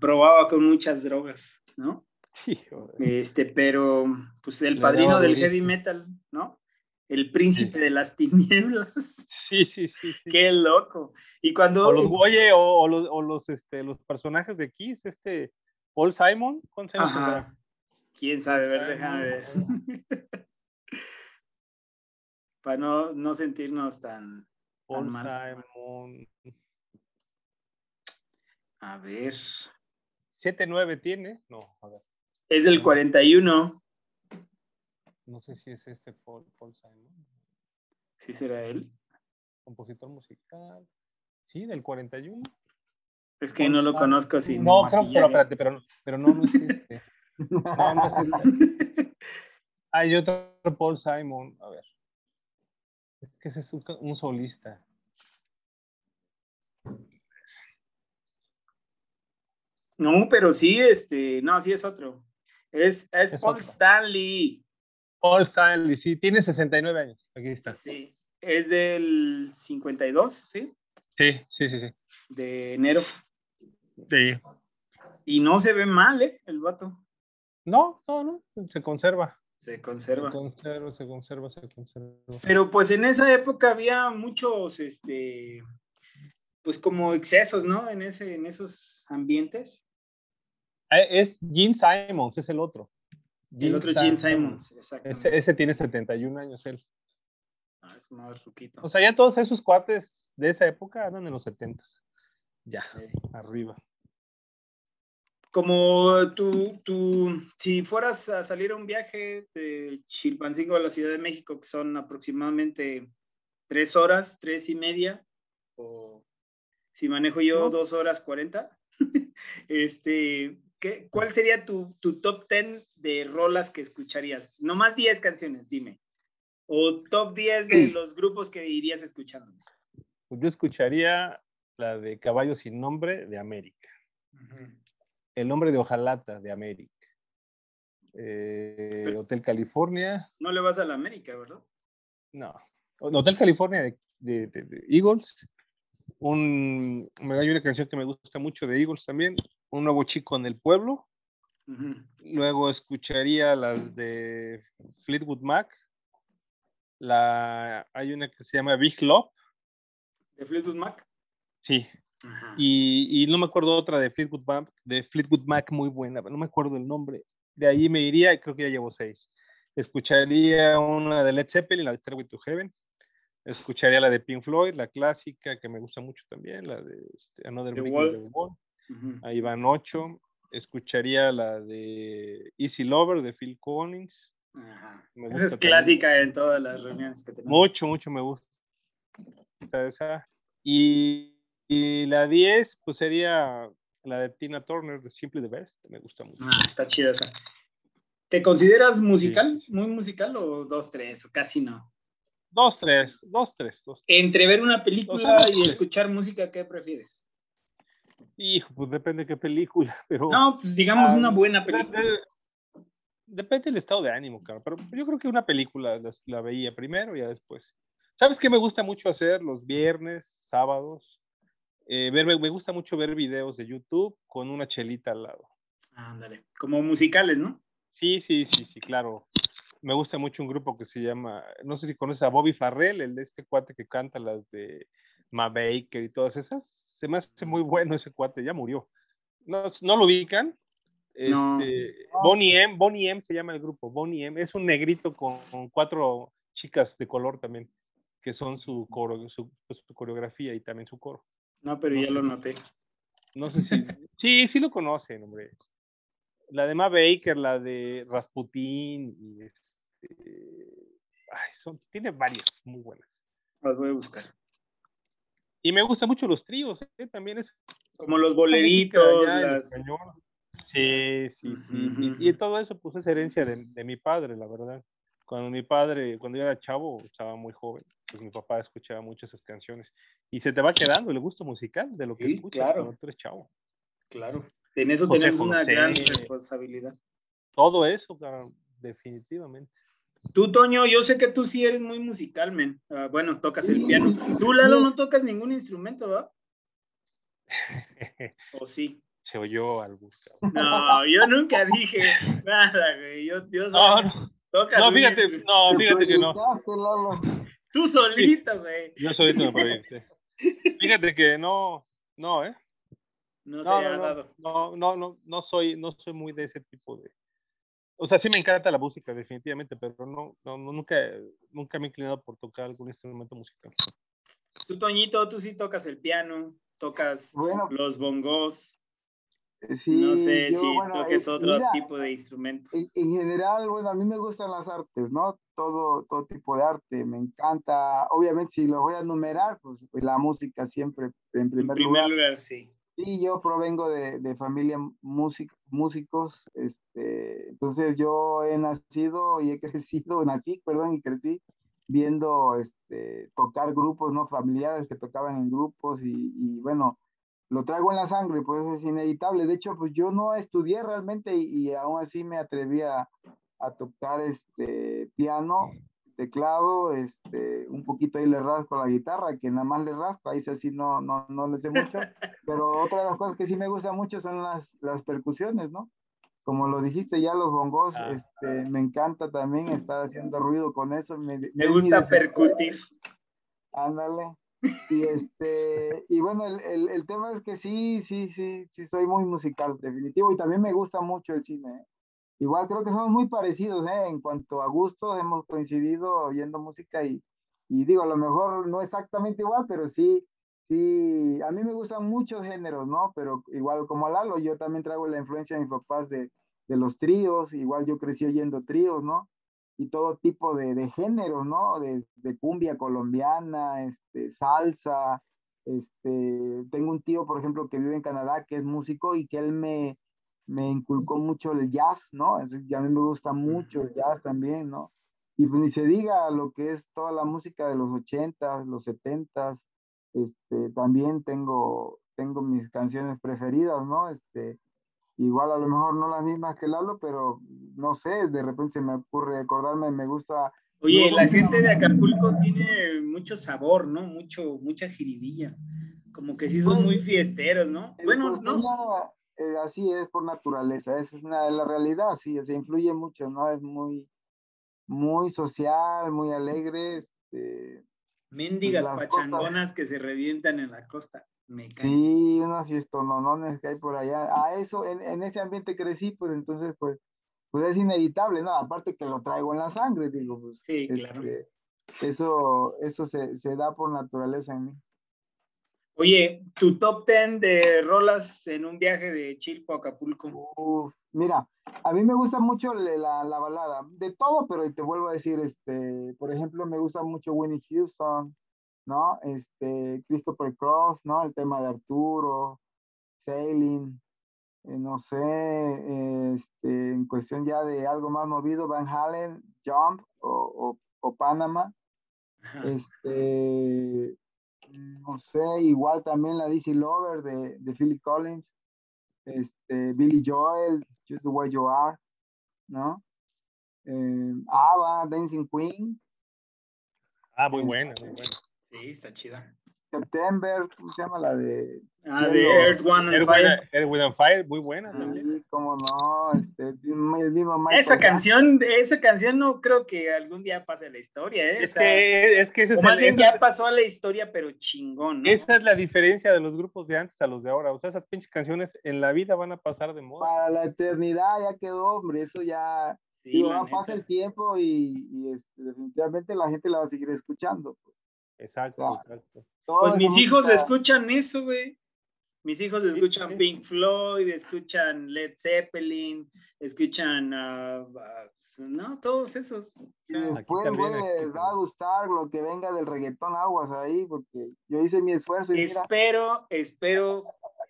Probaba con muchas drogas, ¿no? Sí, este, pero pues el padrino del heavy metal, ¿no? El príncipe de las tinieblas. Sí, sí, sí. sí. Qué loco. Y cuando... O los, oye, o, o los, o los, este, los personajes de Kiss, este, Paul Simon, ¿cuántos años tendrá? Ajá. ¿Quién sabe? A ver, déjame ver. Para no, no sentirnos tan, Paul tan mal. Simon. A ver. 7-9 tiene. No, a ver. Es del 41. No sé si es este Paul, Paul Simon. Sí será él. Compositor musical. Sí, del 41. Es que no lo conozco sin No, creo, pero espérate, pero, pero no, no es este. No, no es este. Hay otro Paul Simon. A ver. Es que ese es un, solista. No, pero sí, este, no, sí es otro. Es, es, Es Paul otro. Stanley. Paul Stanley, sí, tiene 69 años. Aquí está. Sí. Es del 52, ¿sí? Sí, sí, sí, sí. De enero. Sí. Y no se ve mal, ¿eh? El vato. No, no, no. Se conserva. Se Se conserva. conserva, se conserva, se conserva. Pero pues en esa época había muchos, este, pues como excesos, ¿no? En, ese, en esos ambientes. Eh, Es Gene Simons, es el otro. El otro es Gene Simons, exactamente. Ese, ese tiene 71 años él. Ah, es más ruquito. O sea, ya todos esos cuates de esa época andan en los 70. Ya, Eh, arriba. Como tú, tú, si fueras a salir a un viaje de Chilpancingo a la Ciudad de México, que son aproximadamente tres horas, tres y media, o si manejo yo No. dos horas cuarenta, este, ¿qué, ¿cuál sería tu, tu top ten de rolas que escucharías? No más 10 canciones, dime. O top 10 de los grupos que irías escuchando. Pues yo escucharía la de Caballo sin nombre de América. El nombre de Ojalata de América. Eh, Pero- Hotel California. No le vas a la América, ¿verdad? No. Hotel California de, de- de- de Eagles. Un, me hay una canción que me gusta mucho de Eagles también. Un nuevo chico en el pueblo. Luego escucharía las de Fleetwood Mac. La, hay una que se llama Big Love. ¿De Fleetwood Mac? Sí. Y, y no me acuerdo otra de Fleetwood Mac, de Fleetwood Mac muy buena, pero no me acuerdo el nombre. De ahí me iría, y creo que ya llevo seis. Escucharía una de Led Zeppelin, la de Stairway to Heaven. Escucharía la de Pink Floyd, la clásica, que me gusta mucho también, la de este, Another Wall. the Wall. Ahí van ocho. Escucharía la de Easy Lover de Phil Collins. Ajá. Esa es también. clásica en todas las reuniones que tenemos. Mucho, mucho me gusta esa. Y, y la 10, pues sería la de Tina Turner de Simply the Best. Me gusta mucho. Ah, está chida esa. ¿Te consideras musical? ¿Muy musical o dos, tres? O casi no. Dos, tres, dos, tres, dos. Entre ver una película y escuchar música, ¿qué prefieres? Hijo, pues depende de qué película, pero. No, pues digamos Ah, una buena película. de- depende del estado de ánimo, claro. Pero yo creo que una película la, la veía primero y ya después. ¿Sabes qué me gusta mucho hacer los viernes, sábados? Eh, ver, me, me gusta mucho ver videos de YouTube con una chelita al lado. Ándale. Como musicales, ¿no? Sí, sí, sí, sí, claro. Me gusta mucho un grupo que se llama, no sé si conoces a Bobby Farrell, el de este cuate que canta las de Ma Baker y todas esas. Se me hace muy bueno ese cuate, ya murió. ¿No, no lo ubican? No. Este, Bonnie M, Bonnie M se llama el grupo, Bonnie M. Es un negrito con, con cuatro chicas de color también, que son su, coro, su, pues, su coreografía y también su coro. No, pero No ya lo noté. No sé si. Sí, sí lo conocen, hombre. La de Ma Baker, la de Rasputín. Y este, ay, son, tiene varias muy buenas. Las voy a buscar. Y me gustan mucho los tríos, ¿eh? también es. Como los boleritos, las... Sí, sí, sí. Y- todo eso, pues es herencia de, de mi padre, la verdad. Cuando mi padre, cuando yo era chavo, estaba muy joven, pues mi papá escuchaba mucho esas canciones. Y se te va quedando el gusto musical de lo que Sí, escuchas claro. cuando tú eres chavo. Claro. En eso José tenemos una gran responsabilidad. Todo eso, definitivamente. Tú, Toño, yo sé que tú sí eres muy musical, men. Ah, bueno, tocas el piano. Tú, Lalo, no tocas ningún instrumento, ¿va? ¿O sí? Se oyó algo. cabrón. No, yo nunca dije nada, güey. Yo, yo No, no. no, fíjate, no, fíjate que no. Tú solito, güey. Yo solito me proyecté. Fíjate que no, no, ¿eh? No, se ha dado. No, no, no, no soy, no soy muy de ese tipo de. O sea, sí me encanta la música, definitivamente, pero no, no, nunca, nunca me he inclinado por tocar algún instrumento musical. Tú, Toñito, tú sí tocas el piano, tocas los bongos. no sé si toques otro tipo de instrumentos. En, general, bueno, a mí me gustan las artes, ¿no? Todo, todo tipo de arte, me encanta. Obviamente, si lo voy a enumerar, pues, pues la música siempre en primer, en primer lugar. Sí. Sí, yo provengo de, de familia músicos, este, entonces yo he nacido y he crecido, nací, perdón, y crecí viendo este, tocar grupos no familiares que tocaban en grupos y, y, bueno, lo traigo en la sangre, pues es inevitable. De hecho, pues yo no estudié realmente y, y aún así me atreví a, a, tocar este piano, teclado, este, un poquito ahí le rasco la guitarra, que nada más le rasco, ahí sí no, no, no le sé mucho, pero otra de las cosas que sí me gusta mucho son las, las percusiones, ¿no? como lo dijiste ya, los bongos, ah. este, me encanta también estar haciendo ruido con eso. Me, gusta percutir. Ándale. Y este, y bueno, el, el, el, tema es que sí, sí, sí, sí, soy muy musical, definitivo, y también me gusta mucho el cine. ¿eh? Igual creo que somos muy parecidos, ¿eh? En cuanto a gustos, hemos coincidido oyendo música y, y digo, a lo mejor no exactamente igual, pero sí, Sí, a mí me gustan muchos géneros, ¿no? Pero igual como a Lalo, yo también traigo la influencia de mis papás de, de los tríos, igual yo crecí oyendo tríos, ¿no? Y todo tipo de, de géneros, ¿no? De, de, cumbia colombiana, este, salsa, este, tengo un tío, por ejemplo, que vive en Canadá, que es músico y que él me, me inculcó mucho el jazz, ¿no? a mí me gusta mucho el jazz también, ¿no? Y pues ni se diga lo que es toda la música de los ochentas, los setentas, este, también tengo, tengo mis canciones preferidas, ¿no? Este, igual a lo mejor no las mismas que Lalo, pero no sé, de repente se me ocurre acordarme, me gusta. Oye, la gente de Acapulco tiene mucho sabor, ¿no? Mucho, mucha jiribilla. Como que sí son muy pues, fiesteros, ¿no? Bueno, no. Eh, así es por naturaleza, esa es una la realidad, sí, se influye mucho, ¿no? Es muy, muy social, muy alegre, este, Mendigas pachangonas que se revientan en la costa. Me sí, unas fiestononones que hay por allá. A eso, en, en, ese ambiente crecí, pues entonces, pues, pues es inevitable, ¿no? Aparte que lo traigo en la sangre, digo, pues. Sí, claro. Este, eso, eso se, se, da por naturaleza en mí. Oye, tu top 10 de rolas en un viaje de Chilpo a Acapulco. mira, a mí me gusta mucho la, la, balada, de todo, pero te vuelvo a decir, este, por ejemplo, me gusta mucho Winnie Houston, ¿no? Este, Christopher Cross, ¿no? El tema de Arturo, Sailing, eh, no sé, este, en cuestión ya de algo más movido, Van Halen, Jump o, o, o Panama. Este, no sé, igual también la DC Lover de, de Philly Collins, este, Billy Joel, Just the Way You Are, ¿no? Eh, Ava, Dancing Queen. Ah, muy buena, muy buena. Sí, está chida. September, ¿cómo se llama la de? Ah, de Earth, One and Fire. Earth, One and Fire, muy buena también. Sí, cómo no, este, el mismo Michael Esa canción, esa canción no creo que algún día pase a la historia, ¿eh? Es que, es que ese es más bien ya pasó a la historia, pero chingón, ¿no? Esa es la diferencia de los grupos de antes a los de ahora. O sea, esas pinches canciones en la vida van a pasar de moda. Para la eternidad ya quedó, hombre, eso ya... Sí, pasa el tiempo y, y este, definitivamente la gente la va a seguir escuchando. Pues. Exacto, exacto. Pues mis hijos escuchan eso, güey. Mis hijos escuchan Pink Floyd, escuchan Led Zeppelin, escuchan, uh, no, todos esos. después les va a gustar lo que venga del reggaetón aguas ahí, porque yo hice mi esfuerzo. Y espero, espero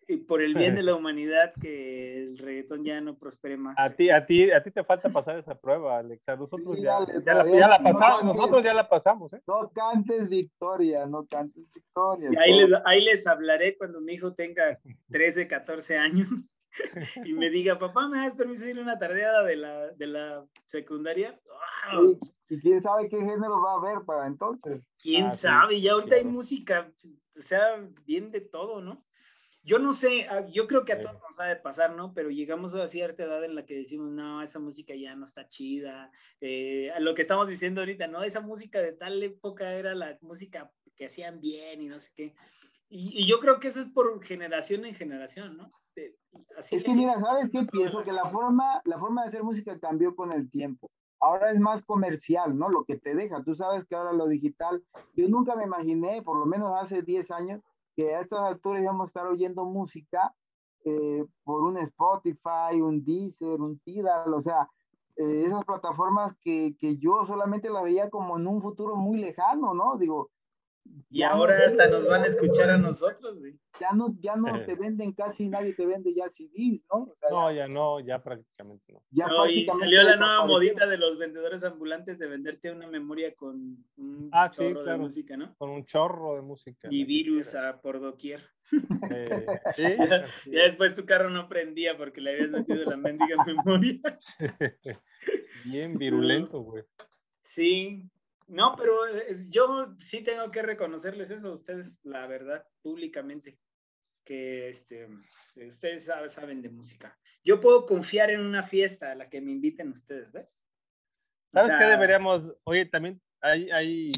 y por el bien de la humanidad que el reggaetón ya no prospere más. A ti, a ti, a ti te falta pasar esa prueba, Alexa. Nosotros ya, ya, la, pasamos, nosotros ya la pasamos, ¿eh? No cantes victoria, no cantes victoria. Y ahí les, ahí les hablaré cuando mi hijo tenga 13, 14 años y me diga, papá, ¿me das permiso de ir una tardeada de la, de la secundaria? Y, quién sabe qué género va a haber para entonces. ¿Quién ah, sabe? Ya ahorita hay música, o sea, bien de todo, ¿no? Yo no sé, ah, yo creo que a todos nos ha de pasar, ¿no? Pero llegamos a cierta edad en la que decimos, no, esa música ya no está chida. Eh, lo que estamos diciendo ahorita, ¿no? Esa música de tal época era la música que hacían bien y no sé qué. Y, yo creo que eso es por generación en generación, ¿no? así es que mira, ¿sabes qué pienso? Que la forma, la forma de hacer música cambió con el tiempo. Ahora es más comercial, ¿no? Lo que te deja. Tú sabes que ahora lo digital, yo nunca me imaginé, por lo menos hace 10 años, que a estas alturas íbamos a estar oyendo música eh, por un Spotify, un Deezer, un Tidal, o sea, eh, esas plataformas que, que, yo solamente la veía como en un futuro muy lejano, ¿no? Digo, y ahora hasta nos van a escuchar a nosotros. ¿sí? Ya no, ya no te venden casi, nadie te vende ya CDs, ¿no? no, ya, no, ya prácticamente no. Ya y salió la nueva modita de los vendedores ambulantes de venderte una memoria con un ah, chorro de música, ¿no? Con un chorro de música. Y virus a por doquier. ¿sí? ya, después tu carro no prendía porque le habías metido la mendiga memoria. Bien virulento, güey. Sí, no, pero eh, yo sí tengo que reconocerles eso a ustedes, la verdad, públicamente, que este, ustedes saben, de música. Yo puedo confiar en una fiesta a la que me inviten ustedes, ¿ves? ¿Sabes qué deberíamos? Oye, también hay, hay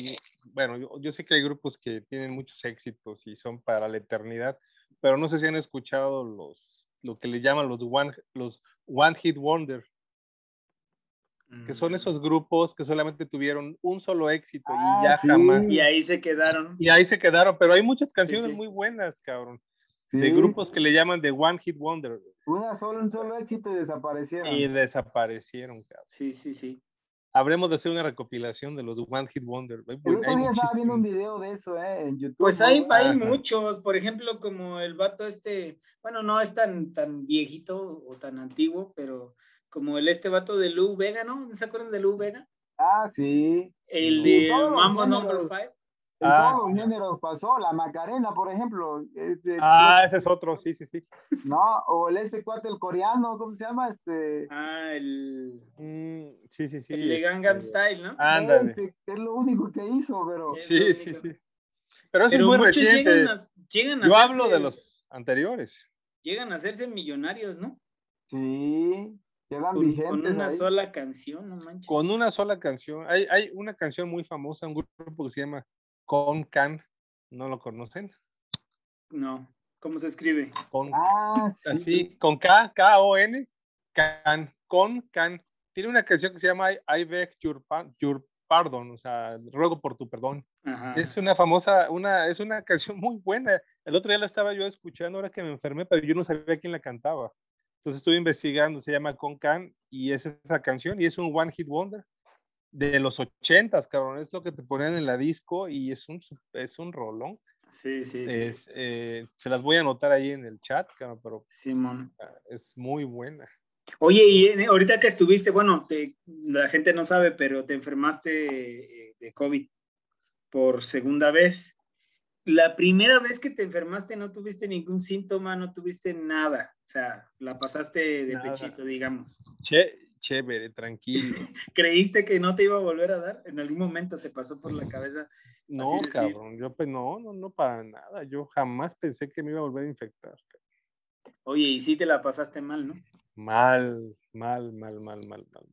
bueno, yo, yo, sé que hay grupos que tienen muchos éxitos y son para la eternidad, pero no sé si han escuchado los, lo que le llaman los One, los one Hit Wonder que son mm. esos grupos que solamente tuvieron un solo éxito y ah, ya jamás. Y ahí se quedaron. Y ahí se quedaron, pero hay muchas canciones muy buenas, cabrón. De grupos que le llaman de One Hit Wonder. Una solo, un solo éxito y desaparecieron. Y desaparecieron, cabrón. Sí, sí, sí. Habremos de hacer una recopilación de los One Hit Wonder. El otro día estaba viendo un video de eso, ¿eh? En YouTube. Pues hay, hay muchos, por ejemplo, como el vato este, bueno, no es tan, tan viejito o tan antiguo, pero como el este vato de Lou Vega, ¿no? ¿Se acuerdan de Lou Vega? Ah, sí. El de Mambo Number 5. En ah. todos los géneros pasó, la Macarena, por ejemplo. Este, ah, ese es otro, sí, sí, sí. No, o el este cuate, el coreano, ¿cómo se llama? Este... Ah, el... Mm, sí, sí, sí. El de Gangnam este, Style, ¿no? Ándale. Este, es lo único que hizo, pero... Sí, sí, sí. Pero eso es muy reciente. Llegan a, llegan a Yo hablo de los anteriores. Llegan a hacerse millonarios, ¿no? Sí con, una sola canción, no manches. Con una sola canción. Hay, hay una canción muy famosa, un grupo que se llama Con Can. ¿No lo conocen? No. ¿Cómo se escribe? Con, ah, Así, con K, K-O-N, Can, con Can. Tiene una canción que se llama I, beg your, your, pardon, o sea, ruego por tu perdón. Es una famosa, una, es una canción muy buena. El otro día la estaba yo escuchando ahora que me enfermé, pero yo no sabía quién la cantaba. Entonces estuve investigando, se llama Con Can y es esa canción y es un One Hit Wonder de los ochentas, cabrón. Es lo que te ponen en la disco y es un, es un rolón. Sí, sí, sí. Eh, se las voy a anotar ahí en el chat, cabrón, pero Simón. Es muy buena. Oye, y ahorita que estuviste, bueno, la gente no sabe, pero te enfermaste eh, de COVID por segunda vez la primera vez que te enfermaste no tuviste ningún síntoma, no tuviste nada. O sea, la pasaste de pechito, digamos. Che, chévere, tranquilo. ¿Creíste que no te iba a volver a dar? ¿En algún momento te pasó por la cabeza? No, cabrón, yo pues no, no, no para nada. Yo jamás pensé que me iba a volver a infectar. Oye, y sí te la pasaste mal, ¿no? Mal, mal, mal, mal, mal, mal.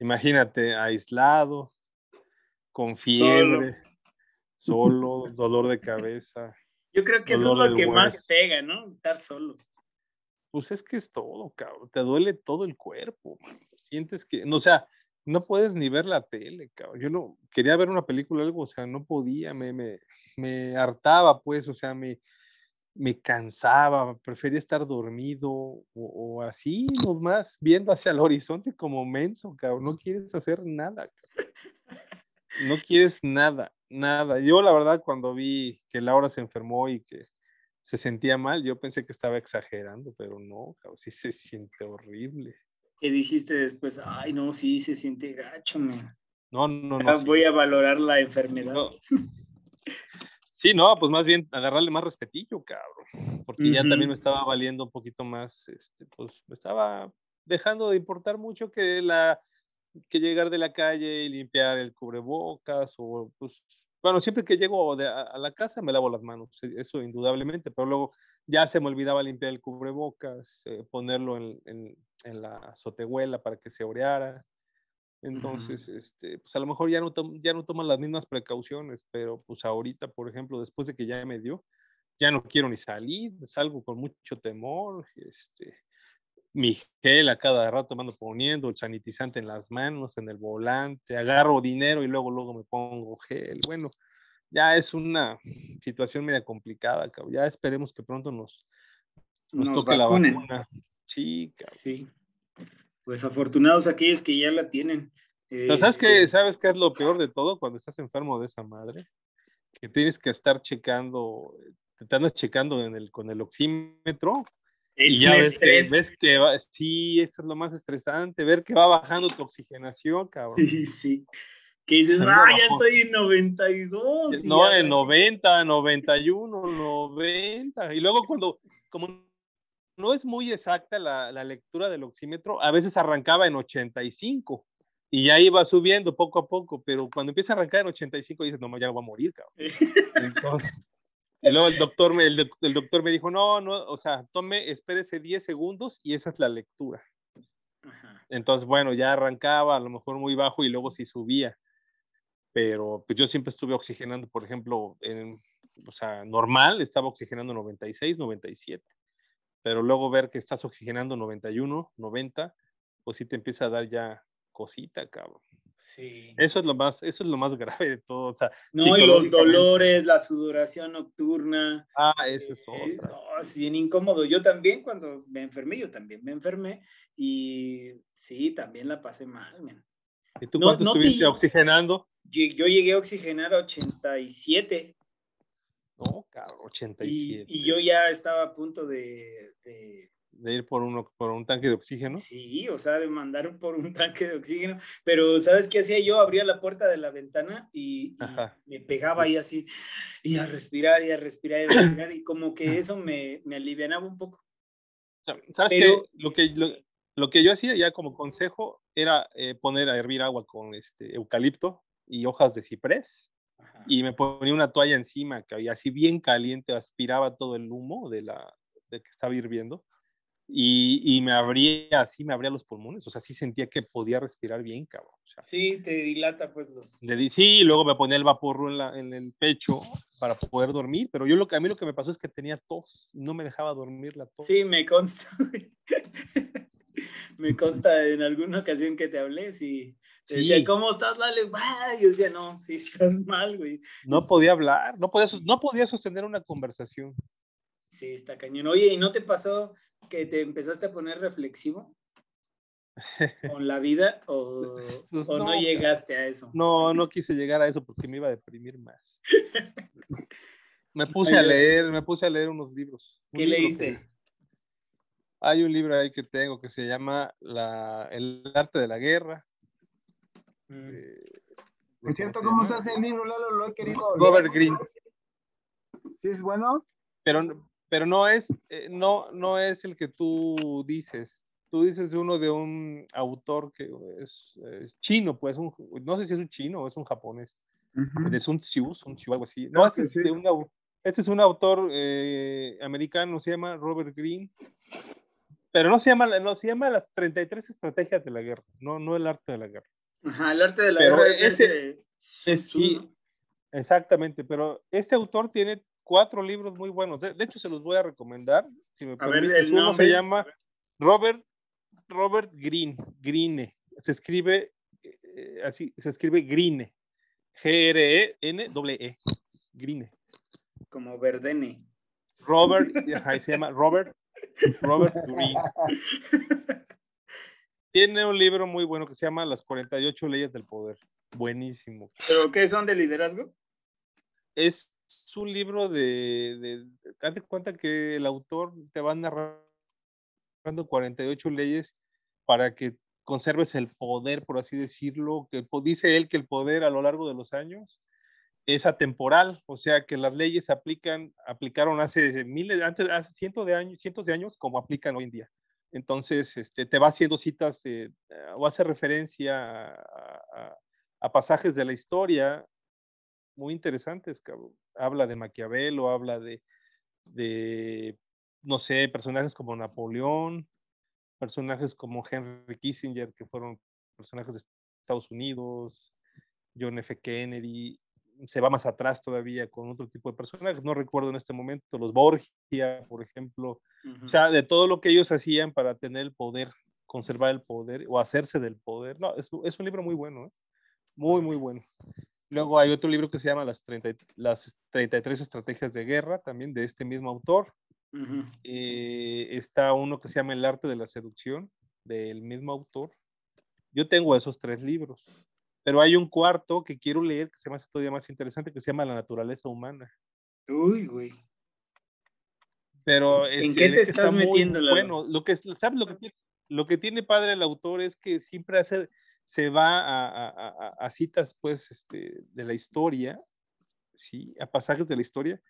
Imagínate, aislado, con fiebre solo, dolor de cabeza. Yo creo que eso es lo que más pega, ¿no? Estar solo. Pues es que es todo, cabrón. Te duele todo el cuerpo, Sientes que, no, o sea, no puedes ni ver la tele, cabrón. Yo no quería ver una película o algo, o sea, no podía, me, me, me hartaba, pues, o sea, me, me cansaba, prefería estar dormido o, o, así, nomás, viendo hacia el horizonte como menso, cabrón. No quieres hacer nada, cabrón. No quieres nada nada. Yo la verdad cuando vi que Laura se enfermó y que se sentía mal, yo pensé que estaba exagerando, pero no, sí se siente horrible. ¿Qué dijiste después? Ay, no, sí, se siente gacho, man. No, no, no. Voy a valorar la enfermedad. Sí, no, pues más bien agarrarle más respetillo, cabrón. Porque ya también me estaba valiendo un poquito más, este, pues me estaba dejando de importar mucho que la que llegar de la calle y limpiar el cubrebocas o pues bueno, siempre que llego a, la casa me lavo las manos, eso indudablemente, pero luego ya se me olvidaba limpiar el cubrebocas, eh, ponerlo en, en, en, la azotehuela para que se oreara. Entonces, este, pues a lo mejor ya no, ya no toman las mismas precauciones, pero pues ahorita, por ejemplo, después de que ya me dio, ya no quiero ni salir, salgo con mucho temor, este, mi gel a cada rato me ando poniendo, el sanitizante en las manos, en el volante, agarro dinero y luego, luego me pongo gel. Bueno, ya es una situación media complicada, cabrón. Ya esperemos que pronto nos, nos, toque la vacuna. Sí, cabrón. Sí. Pues afortunados aquellos que ya la tienen. ¿Sabes, qué, este ¿Sabes qué es lo peor de todo cuando estás enfermo de esa madre? Que tienes que estar checando, te andas checando en el, con el oxímetro. Es y ya ves que, ves que, va, sí, eso es lo más estresante, ver que va bajando tu oxigenación, cabrón. Sí, sí. Que dices, ah, ya estoy en 92. No, en 90, 91, 90. Y luego cuando, como no es muy exacta la, la, lectura del oxímetro, a veces arrancaba en 85 y ya iba subiendo poco a poco, pero cuando empieza a arrancar en 85 dices, no, ya va a morir, cabrón. Entonces, y luego el doctor, me, el, el, doctor me dijo, no, no, o sea, tome, espérese 10 segundos y esa es la lectura. Ajá. Entonces, bueno, ya arrancaba a lo mejor muy bajo y luego sí subía. Pero pues yo siempre estuve oxigenando, por ejemplo, en, o sea, normal, estaba oxigenando 96, 97 pero luego ver que estás oxigenando 91, 90, pues sí te empieza a dar ya cosita, cabrón. Sí. Eso es lo más, eso es lo más grave de todo. O sea, no, y los dolores, la sudoración nocturna. Ah, eso es todo. Eh, no, es bien incómodo. Yo también, cuando me enfermé, yo también me enfermé. Y sí, también la pasé mal, man. ¿Y tú cuánto estuviste oxigenando? Yo llegué a oxigenar a 87. No, cabrón, 87. Y, yo ya estaba a punto de, de, ir por, uno, por un tanque de oxígeno. Sí, o sea, de mandar por un tanque de oxígeno. Pero, ¿sabes qué hacía yo? Abría la puerta de la ventana y, me pegaba ahí así, y a respirar, y a respirar, y a respirar, y como que eso me, me alivianaba un poco. ¿Sabes qué? Lo que, lo, que yo hacía ya como consejo era eh, poner a hervir agua con este eucalipto y hojas de ciprés y me ponía una toalla encima que había así bien caliente, aspiraba todo el humo de la de que estaba hirviendo y, y, me abría así, me abría los pulmones, o sea, sí sentía que podía respirar bien, cabrón. O sea, sí, te dilata pues los... Le di, sí, luego me ponía el vapor en, la, en, el pecho para poder dormir, pero yo lo que a mí lo que me pasó es que tenía tos, no me dejaba dormir la tos. Sí, me consta. me consta en alguna ocasión que te hablé, sí. Decía, ¿cómo estás, Lale? Y yo decía, no, sí estás mal, güey. No podía hablar, no podía, no podía sostener una conversación. Sí, está cañón. Oye, ¿y no te pasó que te empezaste a poner reflexivo con la vida o, pues o no, llegaste a eso? No, no quise llegar a eso porque me iba a deprimir más. me puse a leer, me puse a leer unos libros. ¿Qué leíste? Hay un libro ahí que tengo que se llama la, El arte de la guerra Mm. Eh, Por cierto, ¿cómo se hace el libro, Lalo? Lo he querido. Robert Green. ¿Sí es bueno? Pero, pero no, es, eh, no, no es el que tú dices. Tú dices uno de un autor que es, chino, pues, un, no sé si es un chino o es un japonés. De Sun Tzu, Sun Tzu, algo así. No, este, es de un, este es un autor eh, americano, se llama Robert Green pero no se llama, no se llama las 33 estrategias de la guerra, no, no el arte de la guerra. Ajá, el arte de la guerra ese, es sí, exactamente, pero este autor tiene cuatro libros muy buenos. De, hecho, se los voy a recomendar. Si me a ver, el Uno se llama Robert, Robert Green, Greene. Se escribe eh, así, se escribe Greene. G-R-E-N-E, Greene. Como Verdene. Robert, ahí se llama Robert, Robert Green. Tiene un libro muy bueno que se llama Las 48 leyes del poder. Buenísimo. ¿Pero qué son de liderazgo? Es un libro de, de, date cuenta que el autor te va narrando 48 leyes para que conserves el poder, por así decirlo, que dice él que el poder a lo largo de los años es atemporal, o sea que las leyes aplican, aplicaron hace miles, antes, hace cientos de años, cientos de años como aplican hoy en día. Entonces, este, te va haciendo citas eh, o hace referencia a, pasajes de la historia muy interesantes. Habla de Maquiavelo, habla de, de no sé, personajes como Napoleón, personajes como Henry Kissinger, que fueron personajes de Estados Unidos, John F. Kennedy, se va más atrás todavía con otro tipo de personajes, no recuerdo en este momento, los Borgia, por ejemplo, o sea, de todo lo que ellos hacían para tener el poder, conservar el poder o hacerse del poder. No, es, es un libro muy bueno, ¿eh? muy, muy bueno. Luego hay otro libro que se llama Las, 30, las 33 estrategias de guerra, también de este mismo autor. Eh, está uno que se llama El arte de la seducción, del mismo autor. Yo tengo esos tres libros. Pero hay un cuarto que quiero leer que se me hace todavía más interesante, que se llama La naturaleza humana. Uy, güey. Pero ¿en qué te estás metiendo? bueno, lo que sabes lo que tiene, lo que tiene padre el autor es que siempre hace, se va a, citas pues este, de la historia, sí, a pasajes de la historia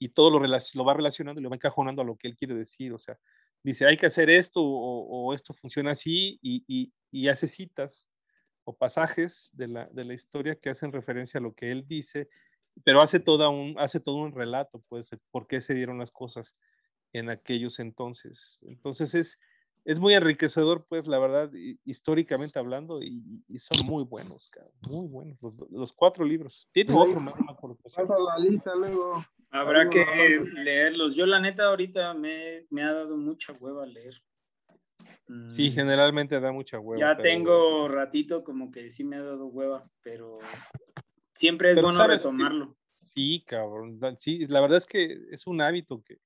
y todo lo, lo va relacionando y lo va encajonando a lo que él quiere decir, o sea, dice hay que hacer esto o, esto funciona así y, y, y hace citas o pasajes de la, de la, historia que hacen referencia a lo que él dice, pero hace, toda un, hace todo un relato, pues, por qué se dieron las cosas en aquellos entonces. Entonces es, es muy enriquecedor, pues, la verdad, históricamente hablando, y, son muy buenos, muy buenos, los, cuatro libros. Tiene otro más, la lista luego. Habrá que leerlos. Yo, la neta, ahorita me, me ha dado mucha hueva leer. Sí, mm. generalmente da mucha hueva. Ya tengo ratito como que sí me ha dado hueva, pero siempre es bueno retomarlo. Sí, cabrón. Sí, la verdad es que es un hábito que,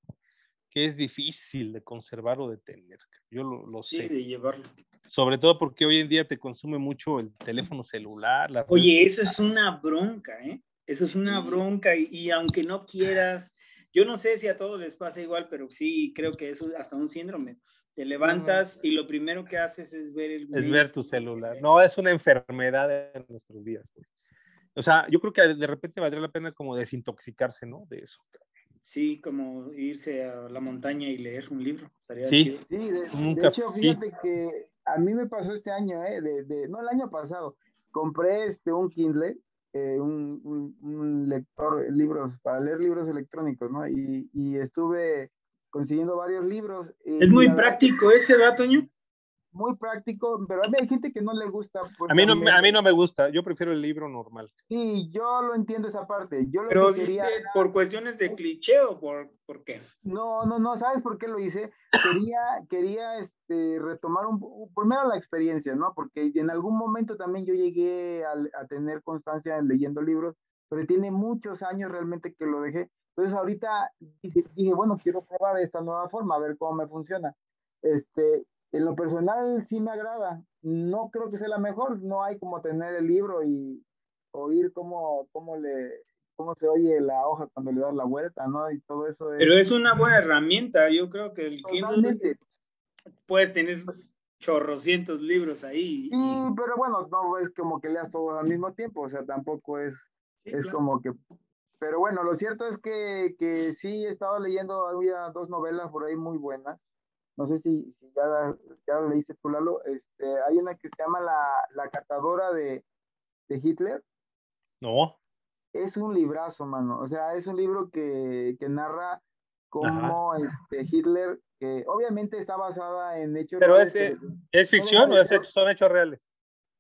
que es difícil de conservar o de tener. Yo lo, lo sí, sé. de llevarlo. Sobre todo porque hoy en día te consume mucho el teléfono celular. Oye, eso es una bronca, ¿eh? Eso es una bronca y, y, aunque no quieras, yo no sé si a todos les pasa igual, pero sí creo que es hasta un síndrome. Te levantas y lo primero que haces es ver el... Es ver tu celular. No, es una enfermedad en nuestros días. O sea, yo creo que de repente valdría la pena como desintoxicarse, ¿no? De eso. Sí, como irse a la montaña y leer un libro. Estaría sí, chido. sí de, hecho, fíjate que a mí me pasó este año, ¿eh? De, no, el año pasado. Compré este, un Kindle, eh, un, un, lector, libros, para leer libros electrónicos, ¿no? Y, y estuve consiguiendo varios libros. es muy práctico ese, ¿va, Toño? Muy práctico, pero hay gente que no le gusta. Pues, a, mí no, a mí no me gusta, yo prefiero el libro normal. Sí, yo lo entiendo esa parte. Yo lo pero ¿por cuestiones de cliché o por, por qué? No, no, no, ¿sabes por qué lo hice? Quería, quería este, retomar un, primero la experiencia, ¿no? Porque en algún momento también yo llegué a, a tener constancia leyendo libros, pero tiene muchos años realmente que lo dejé. Entonces ahorita dije, bueno, quiero probar esta nueva forma, a ver cómo me funciona. Este, en lo personal sí me agrada. No creo que sea la mejor, no hay como tener el libro y oír cómo, cómo, le, cómo se oye la hoja cuando le das la vuelta, ¿no? Y todo eso. Pero es una buena herramienta, yo creo que el Kindle puedes tener chorrocientos libros ahí. Sí, pero bueno, no es como que leas todo al mismo tiempo, o sea, tampoco es, es como que pero bueno, lo cierto es que, que sí he estado leyendo, había dos novelas por ahí muy buenas. No sé si, si ya, ya la leíste tú, Lalo. Este, hay una que se llama La, la catadora de, de Hitler. No. Es un librazo, mano. O sea, es un libro que, que narra cómo este, Hitler, que obviamente está basada en hechos ¿Pero es, es ficción o son hechos reales?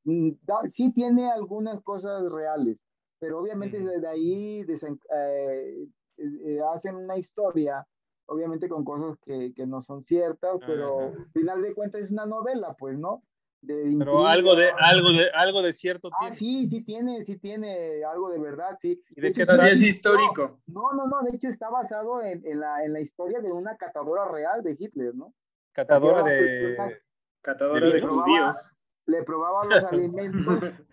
Mm, sí tiene algunas cosas reales pero obviamente desde ahí eh, eh, hacen una historia, obviamente con cosas que, que no son ciertas, pero al final de cuentas es una novela, pues, ¿no? De pero algo de algo de algo de cierto ah, tiene. sí, sí tiene, sí tiene algo de verdad, sí. ¿Y de, qué es histórico? No, no, no, de hecho está basado en, en, la, en la historia de una catadora real de Hitler, ¿no? Catadora de catadora de, judíos. Le probaba los alimentos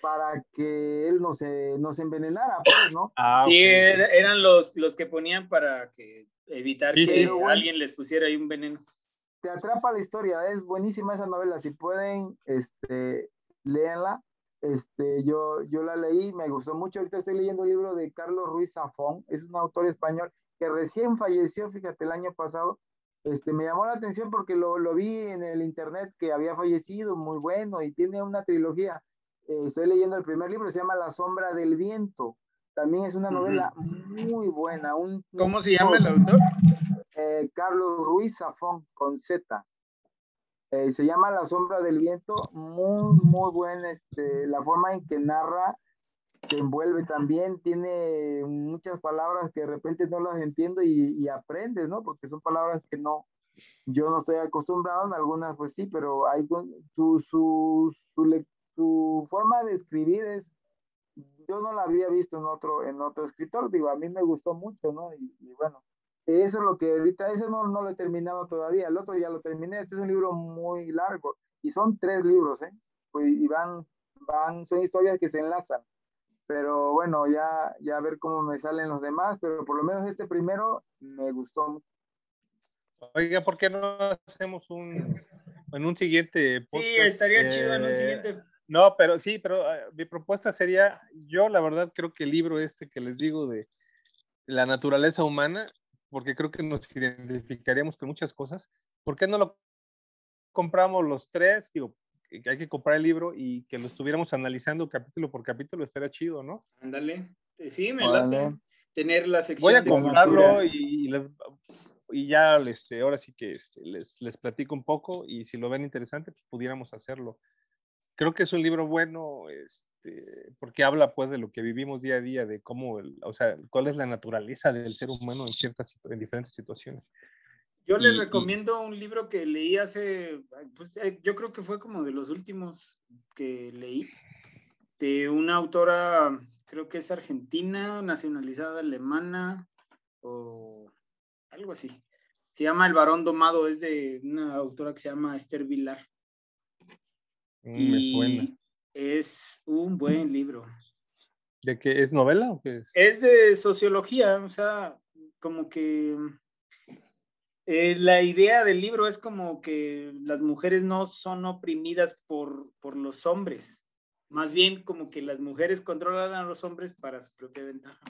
para que él no se, no se envenenara, pues, ¿no? Ah, sí, eran los, los que ponían para que evitar que alguien les pusiera ahí un veneno. Te atrapa la historia, es buenísima esa novela, si pueden, este, léanla. Este, yo, yo la leí, me gustó mucho. Ahorita estoy leyendo el libro de Carlos Ruiz Zafón, es un autor español que recién falleció, fíjate, el año pasado. Este, me llamó la atención porque lo, lo vi en el internet que había fallecido, muy bueno, y tiene una trilogía eh, estoy leyendo el primer libro, se llama La sombra del viento. También es una novela muy buena. Un, ¿Cómo se llama el autor? eh, Carlos Ruiz Zafón, con Z. Eh, se llama La sombra del viento, muy, muy buena, este, la forma en que narra, te envuelve también, tiene muchas palabras que de repente no las entiendo y, y aprendes, ¿no? Porque son palabras que no, yo no estoy acostumbrado, en algunas pues sí, pero hay su, su, su, su forma de escribir es, yo no la había visto en otro, en otro escritor, digo, a mí me gustó mucho, ¿no? Y, bueno, eso es lo que ahorita, ese no, no lo he terminado todavía, el otro ya lo terminé, este es un libro muy largo, y son tres libros, ¿eh? Pues, y van, van, son historias que se enlazan, pero bueno, ya, ya a ver cómo me salen los demás, pero por lo menos este primero me gustó mucho. Oiga, ¿por qué no hacemos un en un siguiente podcast? Sí, estaría chido en un siguiente. No, pero sí, pero ah, mi propuesta sería, yo la verdad creo que el libro este que les digo de la naturaleza humana, porque creo que nos identificaríamos con muchas cosas, ¿por qué no lo compramos los tres? Digo, que hay que comprar el libro y que lo estuviéramos analizando capítulo por capítulo, estaría chido, ¿no? Ándale, sí, me late tener la sección Voy a comprarlo y, y, y ya este, ahora sí que este, les, les platico un poco y si lo ven interesante, pues pudiéramos hacerlo. Creo que es un libro bueno, este, porque habla pues de lo que vivimos día a día, de cómo, o sea, cuál es la naturaleza del ser humano en ciertas, en diferentes situaciones. Yo les recomiendo un libro que leí hace, pues eh, yo creo que fue como de los últimos que leí, de una autora, creo que es argentina, nacionalizada alemana, o algo así. Se llama El varón domado, es de una autora que se llama Esther Vilar. Mm, y suena. Es un buen libro. ¿De qué es novela o qué es? Es de sociología, o sea, como que eh, la idea del libro es como que las mujeres no son oprimidas por, por los hombres, más bien como que las mujeres controlan a los hombres para su propia ventaja.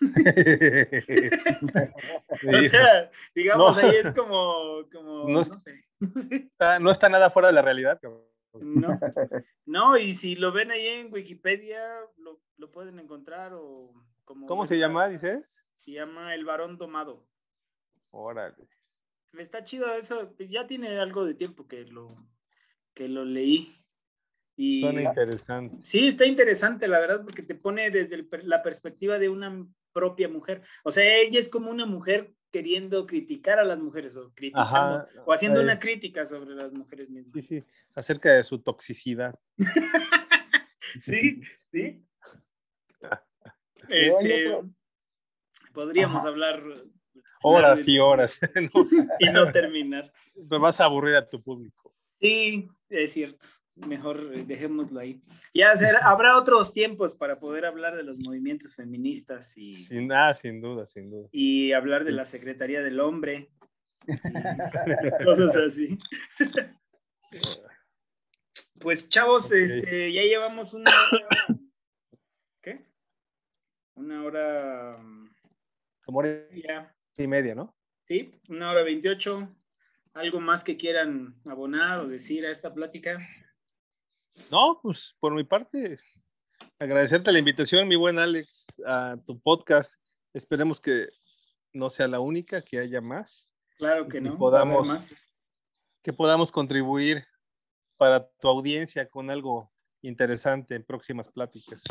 o sea, digamos, ahí es como, como no, sé, no, Está, nada fuera de la realidad. No, no, y si lo ven ahí en Wikipedia, lo, lo pueden encontrar o como... ¿Cómo se llama, dices? Se llama El Varón Domado. Órale. Está chido eso, pues ya tiene algo de tiempo que lo, que lo leí. Y, Suena interesante. Sí, está interesante, la verdad, porque te pone desde la perspectiva de una propia mujer. O sea, ella es como una mujer queriendo criticar a las mujeres o criticando o haciendo una crítica sobre las mujeres mismas. Sí, sí, acerca de su toxicidad. sí, sí. Este, podríamos hablar horas y horas y no terminar. Te vas a aburrir a tu público. Sí, es cierto mejor eh, dejémoslo ahí. Ya habrá otros tiempos para poder hablar de los movimientos feministas y... Sin nada, sin duda, sin duda. Y hablar de la Secretaría del Hombre. cosas así. Pues chavos, este, ya llevamos una hora... ¿Qué? Una hora... Como hora y media, ¿no? Sí, una hora veintiocho. ¿Algo más que quieran abonar o decir a esta plática? No, pues por mi parte, agradecerte la invitación, mi buen Alex, a tu podcast. Esperemos que no sea la única, que haya más. Claro que no. Podamos, más. Que podamos contribuir para tu audiencia con algo interesante en próximas pláticas.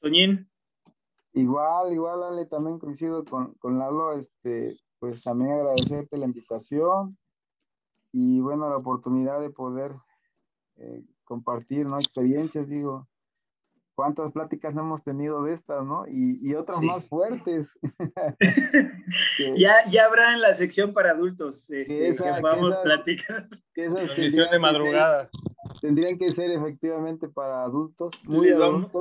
Toñín. Igual, igual, Ale, también coincido con, con Lalo, este, pues también agradecerte la invitación y bueno, la oportunidad de poder eh, compartir, ¿no? Experiencias, digo, cuántas pláticas no hemos tenido de estas, ¿no? Y, y otras más fuertes. ya, ya habrá en la sección para adultos este, que, vamos a platicar. de madrugada. tendrían que ser efectivamente para adultos, muy les Vamos,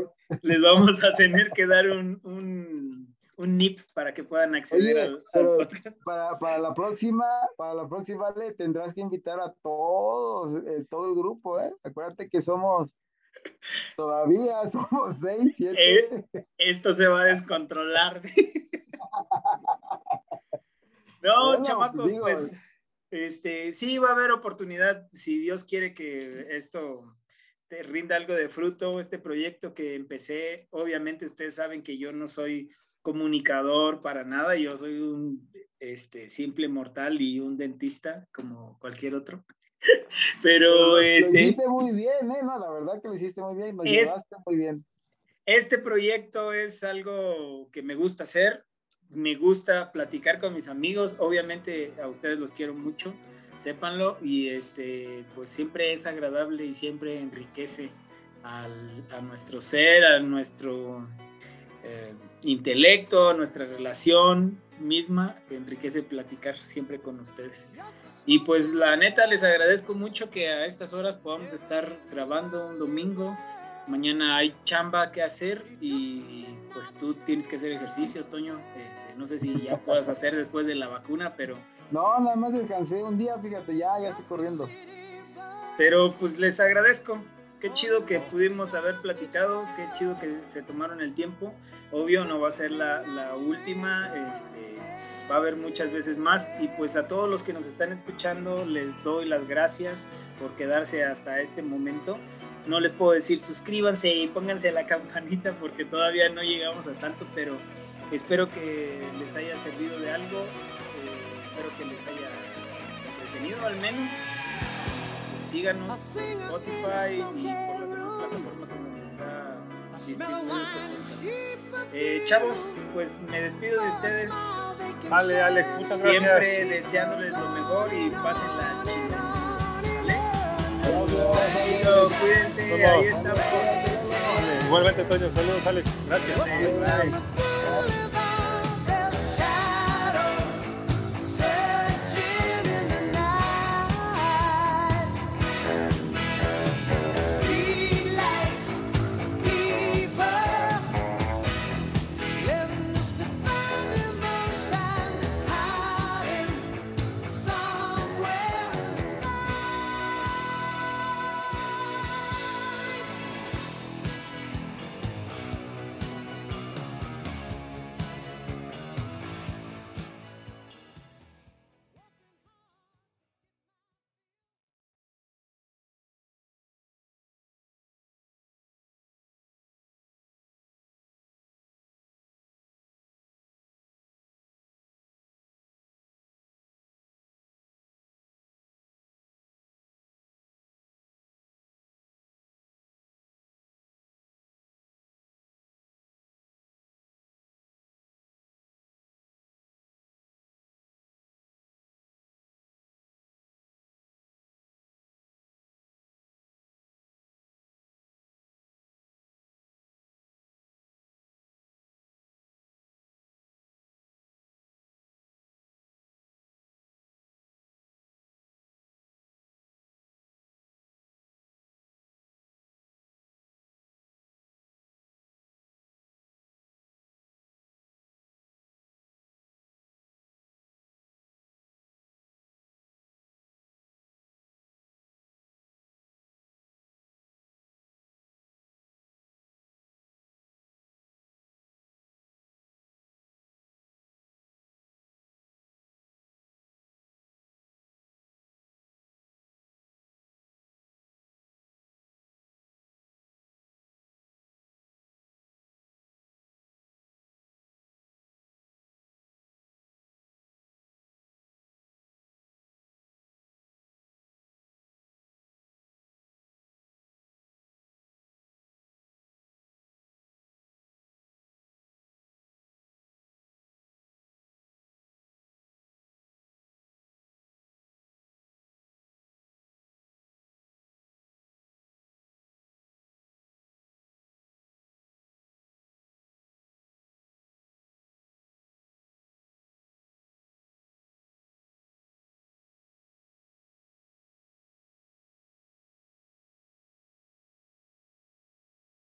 les vamos a tener que dar un, un un NIP para que puedan acceder al, podcast. Para, para, la próxima, para la próxima le tendrás que invitar a todos, eh, todo el grupo, ¿eh? Acuérdate que somos todavía somos seis, siete. Eh, esto se va a descontrolar. no, chamacos, pues este, sí va a haber oportunidad, si Dios quiere que esto te rinda algo de fruto, este proyecto que empecé, obviamente ustedes saben que yo no soy comunicador para nada, yo soy un este, simple mortal y un dentista como cualquier otro. Pero, este... Lo hiciste muy bien, ¿eh? No, la verdad que lo hiciste muy bien, lo llevaste muy bien. Este proyecto es algo que me gusta hacer, me gusta platicar con mis amigos, obviamente a ustedes los quiero mucho, sépanlo, y este, pues siempre es agradable y siempre enriquece al, a nuestro ser, a nuestro eh, intelecto, nuestra relación misma, enriquece platicar siempre con ustedes. Y pues la neta les agradezco mucho que a estas horas podamos estar grabando un domingo mañana hay chamba que hacer y pues tú tienes que hacer ejercicio, Toño. Este, no sé si ya puedas hacer después de la vacuna, pero... No, nada más descansé un día, fíjate, ya, ya estoy corriendo. Pero pues les agradezco. Qué chido que pudimos haber platicado, qué chido que se tomaron el tiempo. Obvio, no va a ser la, la última, este, va a haber muchas veces más. Y pues a todos los que nos están escuchando, les doy las gracias por quedarse hasta este momento no les puedo decir suscríbanse y pónganse la campanita porque todavía no llegamos a tanto, pero espero que les haya servido de algo, eh, espero que les haya entretenido al menos. Síganos en Spotify y por las demás plataformas en donde está distribuido este eh, chavos, pues me despido de ustedes. Vale, Alex, muchas gracias. Siempre deseándoles lo mejor y pásenla chido cuídense, ahí estamos. Igualmente, Toño, saludos, Alex. Gracias.